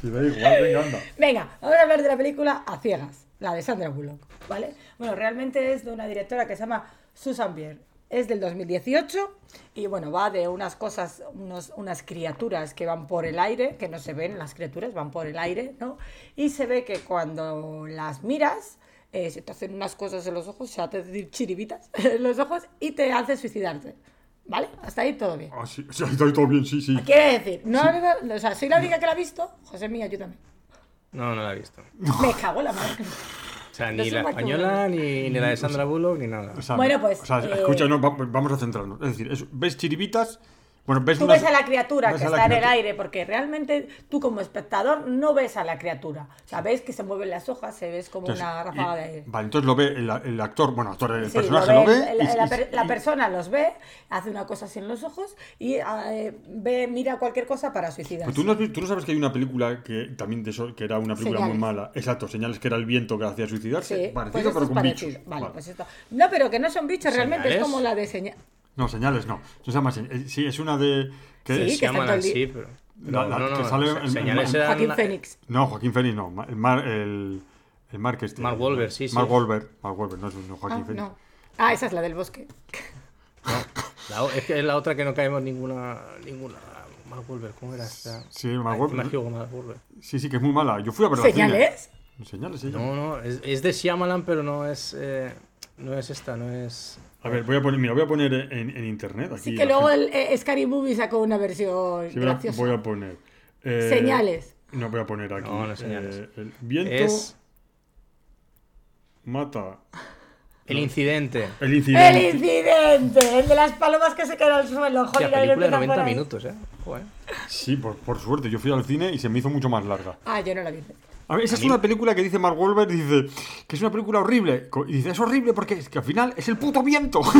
Sí, da igual, venga, anda. Venga, vamos a hablar de la película A Ciegas, la de Sandra Bullock, ¿vale? Bueno, realmente es de una directora que se llama Susan Bier. Es del 2018 y bueno, va de unas cosas, unos, unas criaturas que van por el aire, que no se ven las criaturas, van por el aire, ¿no? Y se ve que cuando las miras, eh, se te hacen unas cosas en los ojos, se hacen decir chiribitas en los ojos y te hace suicidarte, ¿vale? Hasta ahí todo bien. Ah, sí, sí, está todo bien, sí, sí. Quiere decir, no, o sea, soy la única que la ha visto, José mía, yo también. No, no la he visto. Me cago en la madre. O sea, No ni la española, ni, ni la de Sandra Bullock, ni nada. O sea, Bueno, pues, O sea, eh, escucha, no, va- vamos a centrarnos. Es decir, es- ves chiribitas. Bueno, ves Tú ves a la criatura ves que está en el aire, porque realmente tú como espectador no ves a la criatura. O sea, ves que se mueven las hojas, se ves como Entonces, una y- ráfaga de aire. Vale, entonces lo ve el, el actor, bueno, actor, el Sí, personaje lo lo ve, ve. el- y- la, y- persona los ve, hace una cosa así en los ojos y eh, ve, mira cualquier cosa para suicidarse. Pues tú, no, tú sabes que hay una película que también de eso, que era una película muy mala. Exacto, señales que era el viento que hacía suicidarse. Sí, parecido, pues esto pero es con parecido. bichos. Vale, Vale. pues esto. No, pero que no son bichos, realmente es como la de señal. No, señales no. No se llama señ- eh, Sí, es una de. Que Sí, es- Se que llaman el así, pero... La- la- no, no, que sale señales en- eran- Joaquín Fénix. No, Joaquín Fénix no. El Mar, el, el Mark este. Mark Wahlberg, sí, sí. Mark Wahlberg. Mark Wahlberg, no es no, Joaquín Ah, Fénix. no. Ah, esa es la del bosque. La es que es la otra que no caemos ninguna... ninguna... Mark Wahlberg, ¿cómo era esta? Sí, Mark Wahlberg. Sí, sí, que es muy mala. Yo fui a cine. ¿Señales? Señales, sí. No, no, es, es de Shyamalan, pero no es... eh, no es esta, no es... A ver, voy a poner, mira, voy a poner en, en internet. Aquí Sí, que la luego gente- el eh, Scary Movie sacó una versión Sí, voy a- graciosa. voy a poner. eh, Señales. No voy a poner aquí. No, no es señales. eh, el viento Es mata. El Incidente. El ¡El incidente. incidente! El de las palomas que se caen al suelo. Joder, ahí película de empieza 90 por ahí. minutos, ¿eh? ¿eh? Sí, por, por suerte. Yo fui al cine y se me hizo mucho más larga. Ah, yo no la vi. A ver, esa es una película que dice Mark Wahlberg, dice que es una película horrible. Y dice, es horrible porque es que al final es el puto viento.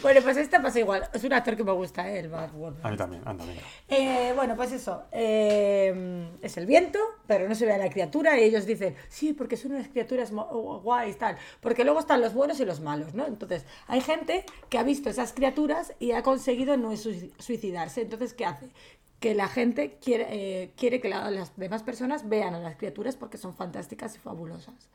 Bueno, pues esta pasa igual. Es un actor que me gusta, ¿eh? el Mark Wahlberg. A mí también, anda, venga. Eh, bueno, pues eso. eh, es el viento, pero no se ve a la criatura y ellos dicen, sí, porque son unas criaturas guays, tal. Porque luego están los buenos y los malos, ¿no? Entonces, hay gente que ha visto esas criaturas y ha conseguido no sui- suicidarse. Entonces, ¿qué hace? Que la gente quiere, eh, quiere que la- las demás personas vean a las criaturas porque son fantásticas y fabulosas,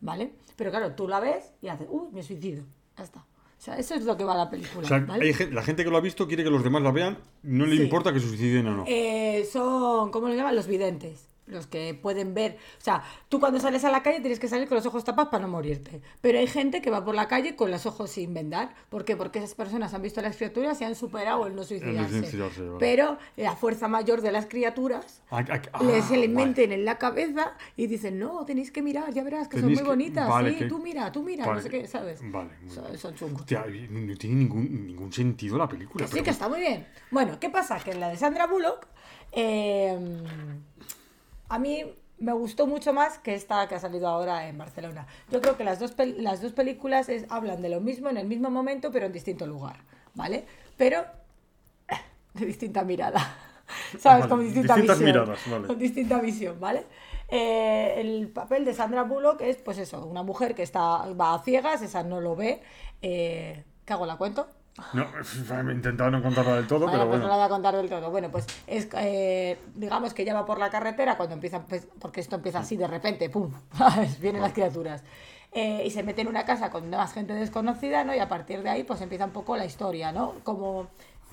¿vale? Pero claro, tú la ves y haces, uy, me suicido. Ya está. O sea, eso es lo que va la película. O sea, ¿vale? hay la gente que lo ha visto quiere que los demás la vean, no le Sí. importa que se suiciden o no. Eh, son, ¿cómo lo llaman? Los videntes. Los que pueden ver. O sea, tú cuando sales a la calle tienes que salir con los ojos tapados para no morirte. Pero hay gente que va por la calle con los ojos sin vendar. ¿Por qué? Porque esas personas han visto a las criaturas y han superado el no suicidarse. suicidarse, vale. Pero la fuerza mayor de las criaturas Ah, ah, les le vale. en la cabeza y dicen, no, tenéis que mirar, ya verás que Tenéis son muy que- bonitas. vale, sí, que- tú mira, tú mira, no sé qué, ¿sabes? Vale, muy Son, son chungos. Hostia, no tiene ningún, ningún sentido la película. Que sí, pero que está muy bien. Bueno, ¿qué pasa? Que en la de Sandra Bullock, eh, a mí me gustó mucho más que esta que ha salido ahora en Barcelona. Yo creo que las dos, las dos películas es- hablan de lo mismo en el mismo momento, pero en distinto lugar, ¿vale? Pero de distinta mirada. ¿Sabes? Vale, Con distinta distintas visión. miradas, vale. Con distinta visión, ¿vale? Eh, el papel de Sandra Bullock es, pues eso, una mujer que está, va a ciegas, esa no lo ve. Eh, ¿Qué hago? ¿La cuento? No, he intentado no contarla del todo, Vale, pero pues no la bueno. voy a contar del todo. Bueno, pues es, eh, digamos que ella va por la carretera cuando empieza, pues, porque esto empieza así de repente, ¡pum! Vienen las criaturas. Eh, y se mete en una casa con más gente desconocida, ¿no? Y a partir de ahí, pues empieza un poco la historia, ¿no? Como,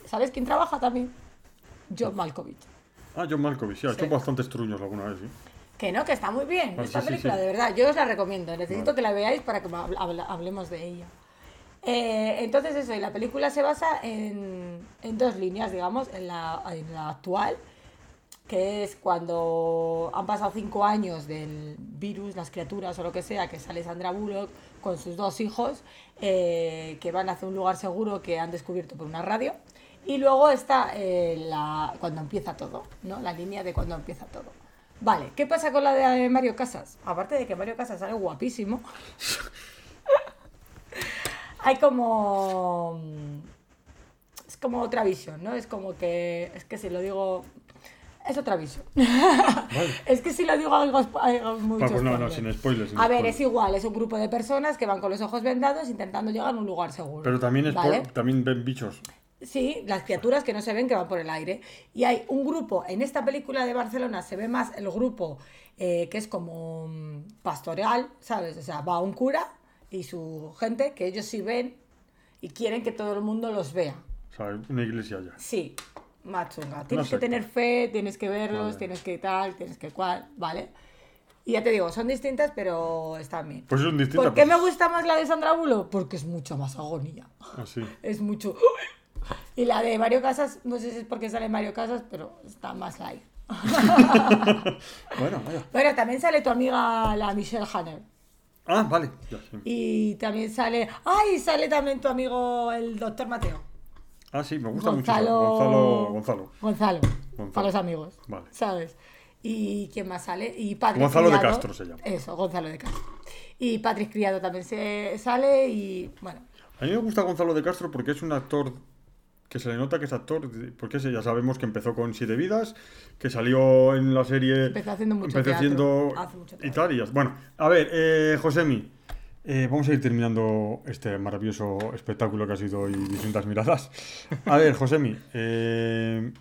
¿sabes quién trabaja también? John Malkovich. Ah, John Malkovich, sí, ha hecho Sí. bastantes truños alguna vez, sí. Que no, que está muy bien. Ah, esta sí, película, de verdad, yo os la recomiendo. Necesito Vale. que la veáis para que habl- habl- hablemos de ella. Eh, entonces, eso, y la película se basa en, en dos líneas, digamos, en la, en la actual, que es cuando han pasado cinco años del virus, las criaturas o lo que sea, que sale Sandra Bullock con sus dos hijos, eh, que van hacia un lugar seguro que han descubierto por una radio. Y luego está eh, la, cuando empieza todo, ¿no? La línea de cuando empieza todo. Vale, ¿qué pasa con la de Mario Casas? Aparte de que Mario Casas sale guapísimo, hay como... Es como otra visión, ¿no? Es como que... Es que si lo digo... Es otra visión. es que si lo digo algo, algo mucho Ah, pues no, no, sin spoilers. sin A ver, es igual, es un grupo de personas que van con los ojos vendados intentando llegar a un lugar seguro. Pero también, es por- también ven bichos. Sí, las criaturas que no se ven que van por el aire. Y hay un grupo, en esta película de Barcelona se ve más el grupo eh, que es como mm, pastoral, ¿sabes? O sea, va un cura y su gente que ellos sí ven y quieren que todo el mundo los vea. O sea, una iglesia ya. Sí, más chunga. Tienes que tener fe, tienes que verlos, Vale. tienes que tal, tienes que cual, ¿vale? Y ya te digo, son distintas, pero están bien. Pues son distintas. ¿Por qué pues- me gusta más la de Sandra Bullock? Porque es mucho más agonía. Así. Es mucho. Y la de Mario Casas, no sé si es porque sale Mario Casas, pero está más light. Bueno, vaya. Bueno, también sale tu amiga, la Michelle Hanner. Ah, vale. Y también sale. ¡Ay! Sale también tu amigo, el doctor Mateo. Ah, sí, me gusta Gonzalo. mucho. Gonzalo. Gonzalo. Gonzalo. Gonzalo. Para los amigos. Vale. ¿Sabes? ¿Y quién más sale? Y Patrick Gonzalo de. Castro se llama. Eso, Gonzalo de Castro. Y Patrick Criado también se sale y bueno. A mí me gusta Gonzalo de Castro porque es un actor que se le nota que es actor, porque ya sabemos que empezó con Siete Vidas, que salió en la serie... Empezó haciendo mucho empezó teatro, haciendo hace mucho y teatro. tal, y ya- Bueno, a ver, eh, Josemi, eh, vamos a ir terminando este maravilloso espectáculo que ha sido hoy distintas miradas. A ver, Josemi, eh,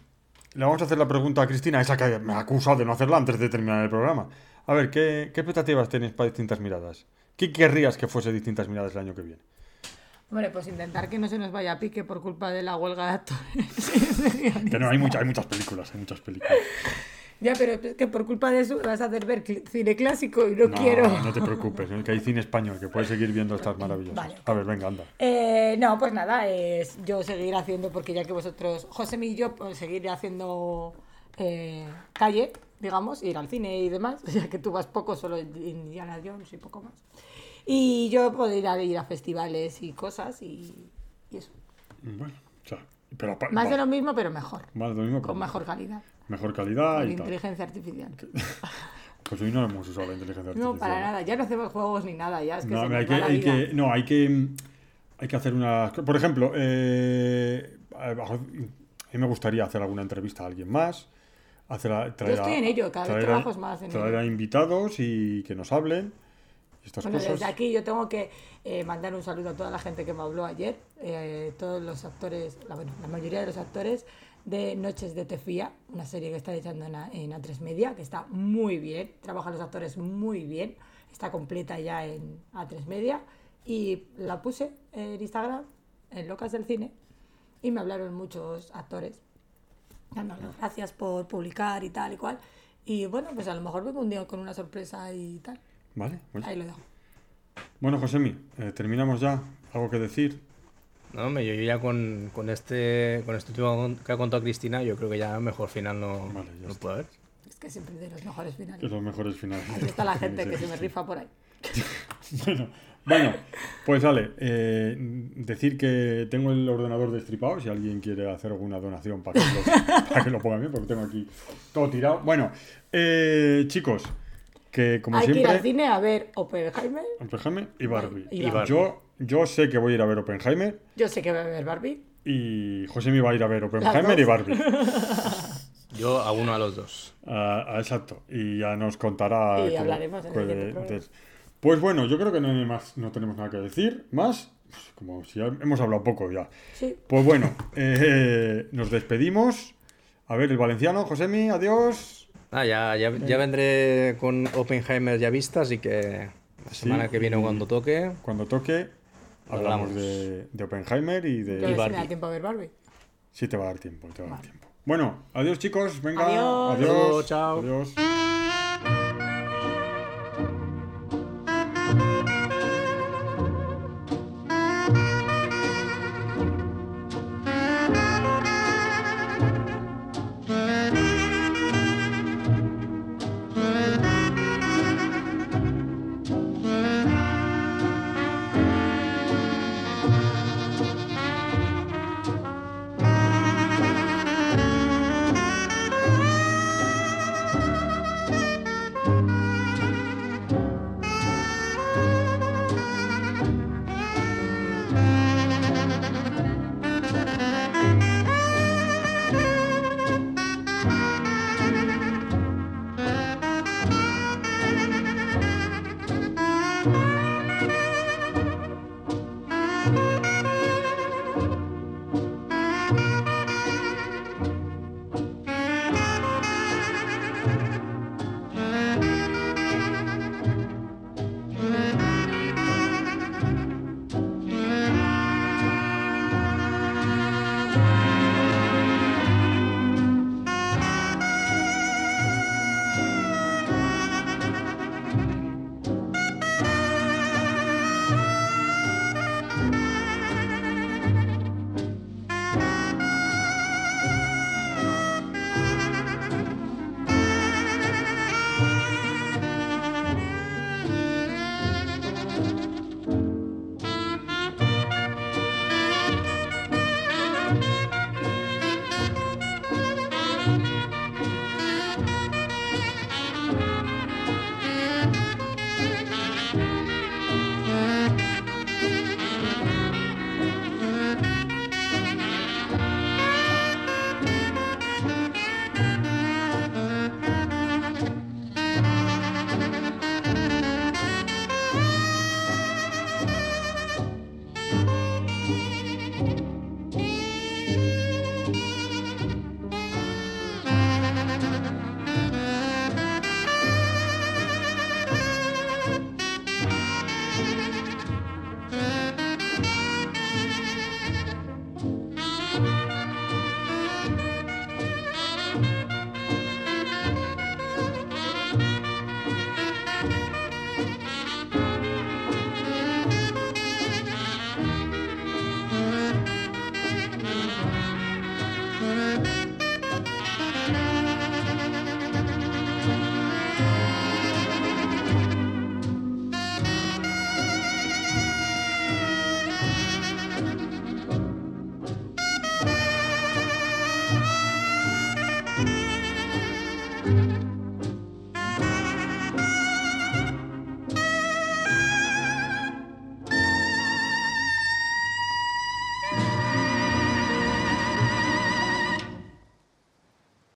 le vamos a hacer la pregunta a Cristina, esa que me ha acusado de no hacerla antes de terminar el programa. A ver, ¿qué, qué expectativas tenéis para distintas miradas? ¿Qué querrías que fuese distintas miradas el año que viene? Hombre, pues intentar que no se nos vaya a pique por culpa de la huelga de actores. Que no, hay, mucha- hay muchas películas, hay muchas películas. Ya, pero es que por culpa de eso vas a hacer ver cine clásico y no, No, quiero. no te preocupes, ¿eh? que hay cine español, que puedes seguir viendo estas maravillosas. Vale. A ver, venga, anda. Eh, no, pues nada, es yo seguir haciendo, porque ya que vosotros, José y yo, pues seguir haciendo eh, calle, digamos, ir al cine y demás, ya que tú vas poco, solo Indiana Jones y poco más. Y yo poder ir a, ir a festivales y cosas y, y eso. Bueno, o sea, Pero pa- Más de lo mismo, pero mejor. más de lo mismo, pero Con mejor calidad. mejor calidad Con y tal. inteligencia artificial. Pues hoy no hemos usado la inteligencia artificial. No, para nada. Ya no hacemos juegos ni nada. Ya es que No, se hay que, hay no, hay que, hay que hacer unas... Por ejemplo, eh, a mí me gustaría hacer alguna entrevista a alguien más. Hacer a- traer estoy a- en ello, cada vez traer más en traer ello. a invitados y que nos hablen. Estas Bueno, cosas. desde aquí yo tengo que eh, mandar un saludo a toda la gente que me habló ayer, eh, todos los actores, la, bueno, la mayoría de los actores de Noches de Tefía, una serie que está echando en, A- en A3 Media, que está muy bien, trabajan los actores muy bien, está completa ya en A3 Media, y la puse en Instagram, en Locas del Cine, y me hablaron muchos actores, dando las gracias por publicar y tal y cual, y bueno, pues a lo mejor vengo un día con una sorpresa y tal, Vale, oye. ahí lo dejo. Bueno, Josemi, eh, terminamos ya. ¿Algo que decir? No, hombre, yo ya con, con este con este último que ha contado Cristina, yo creo que ya mejor final no, Vale, no puede haber. Es que siempre de los mejores finales. Que los mejores finales. Ahí está la gente que se me rifa por ahí. Bueno, bueno, pues vale, eh, decir que tengo el ordenador destripado, si alguien quiere hacer alguna donación para que lo, para que lo ponga bien, porque tengo aquí todo tirado. Bueno, eh, chicos, que como Hay que ir al siempre, cine a ver Oppenheimer. Oppenheimer y Barbie. Y Barbie. Yo, yo sé que voy a ir a ver Oppenheimer Yo sé que va a ver Barbie. y Josemi va a ir a ver Oppenheimer y. Barbie. Yo a uno a los dos. Ah, ah, exacto. Y ya nos contará. Y que- hablaremos en el que- de- Pues bueno, yo creo que no, hay más, no tenemos nada que decir. Más, pues, como si ya hemos hablado poco ya. Sí. Pues bueno, eh, nos despedimos. A ver, el valenciano, Josemi, adiós. Ah, ya, ya, ya vendré con Oppenheimer ya vista, así que la semana que viene y- cuando toque. Cuando toque, hablamos Hablamos. de, de Oppenheimer y Yo de... si me Barbie. da tiempo a ver Barbie. Sí, te va a dar tiempo, te va a dar tiempo. Bueno, adiós chicos, venga. Adiós. Adiós. Adiós, chao. Adiós.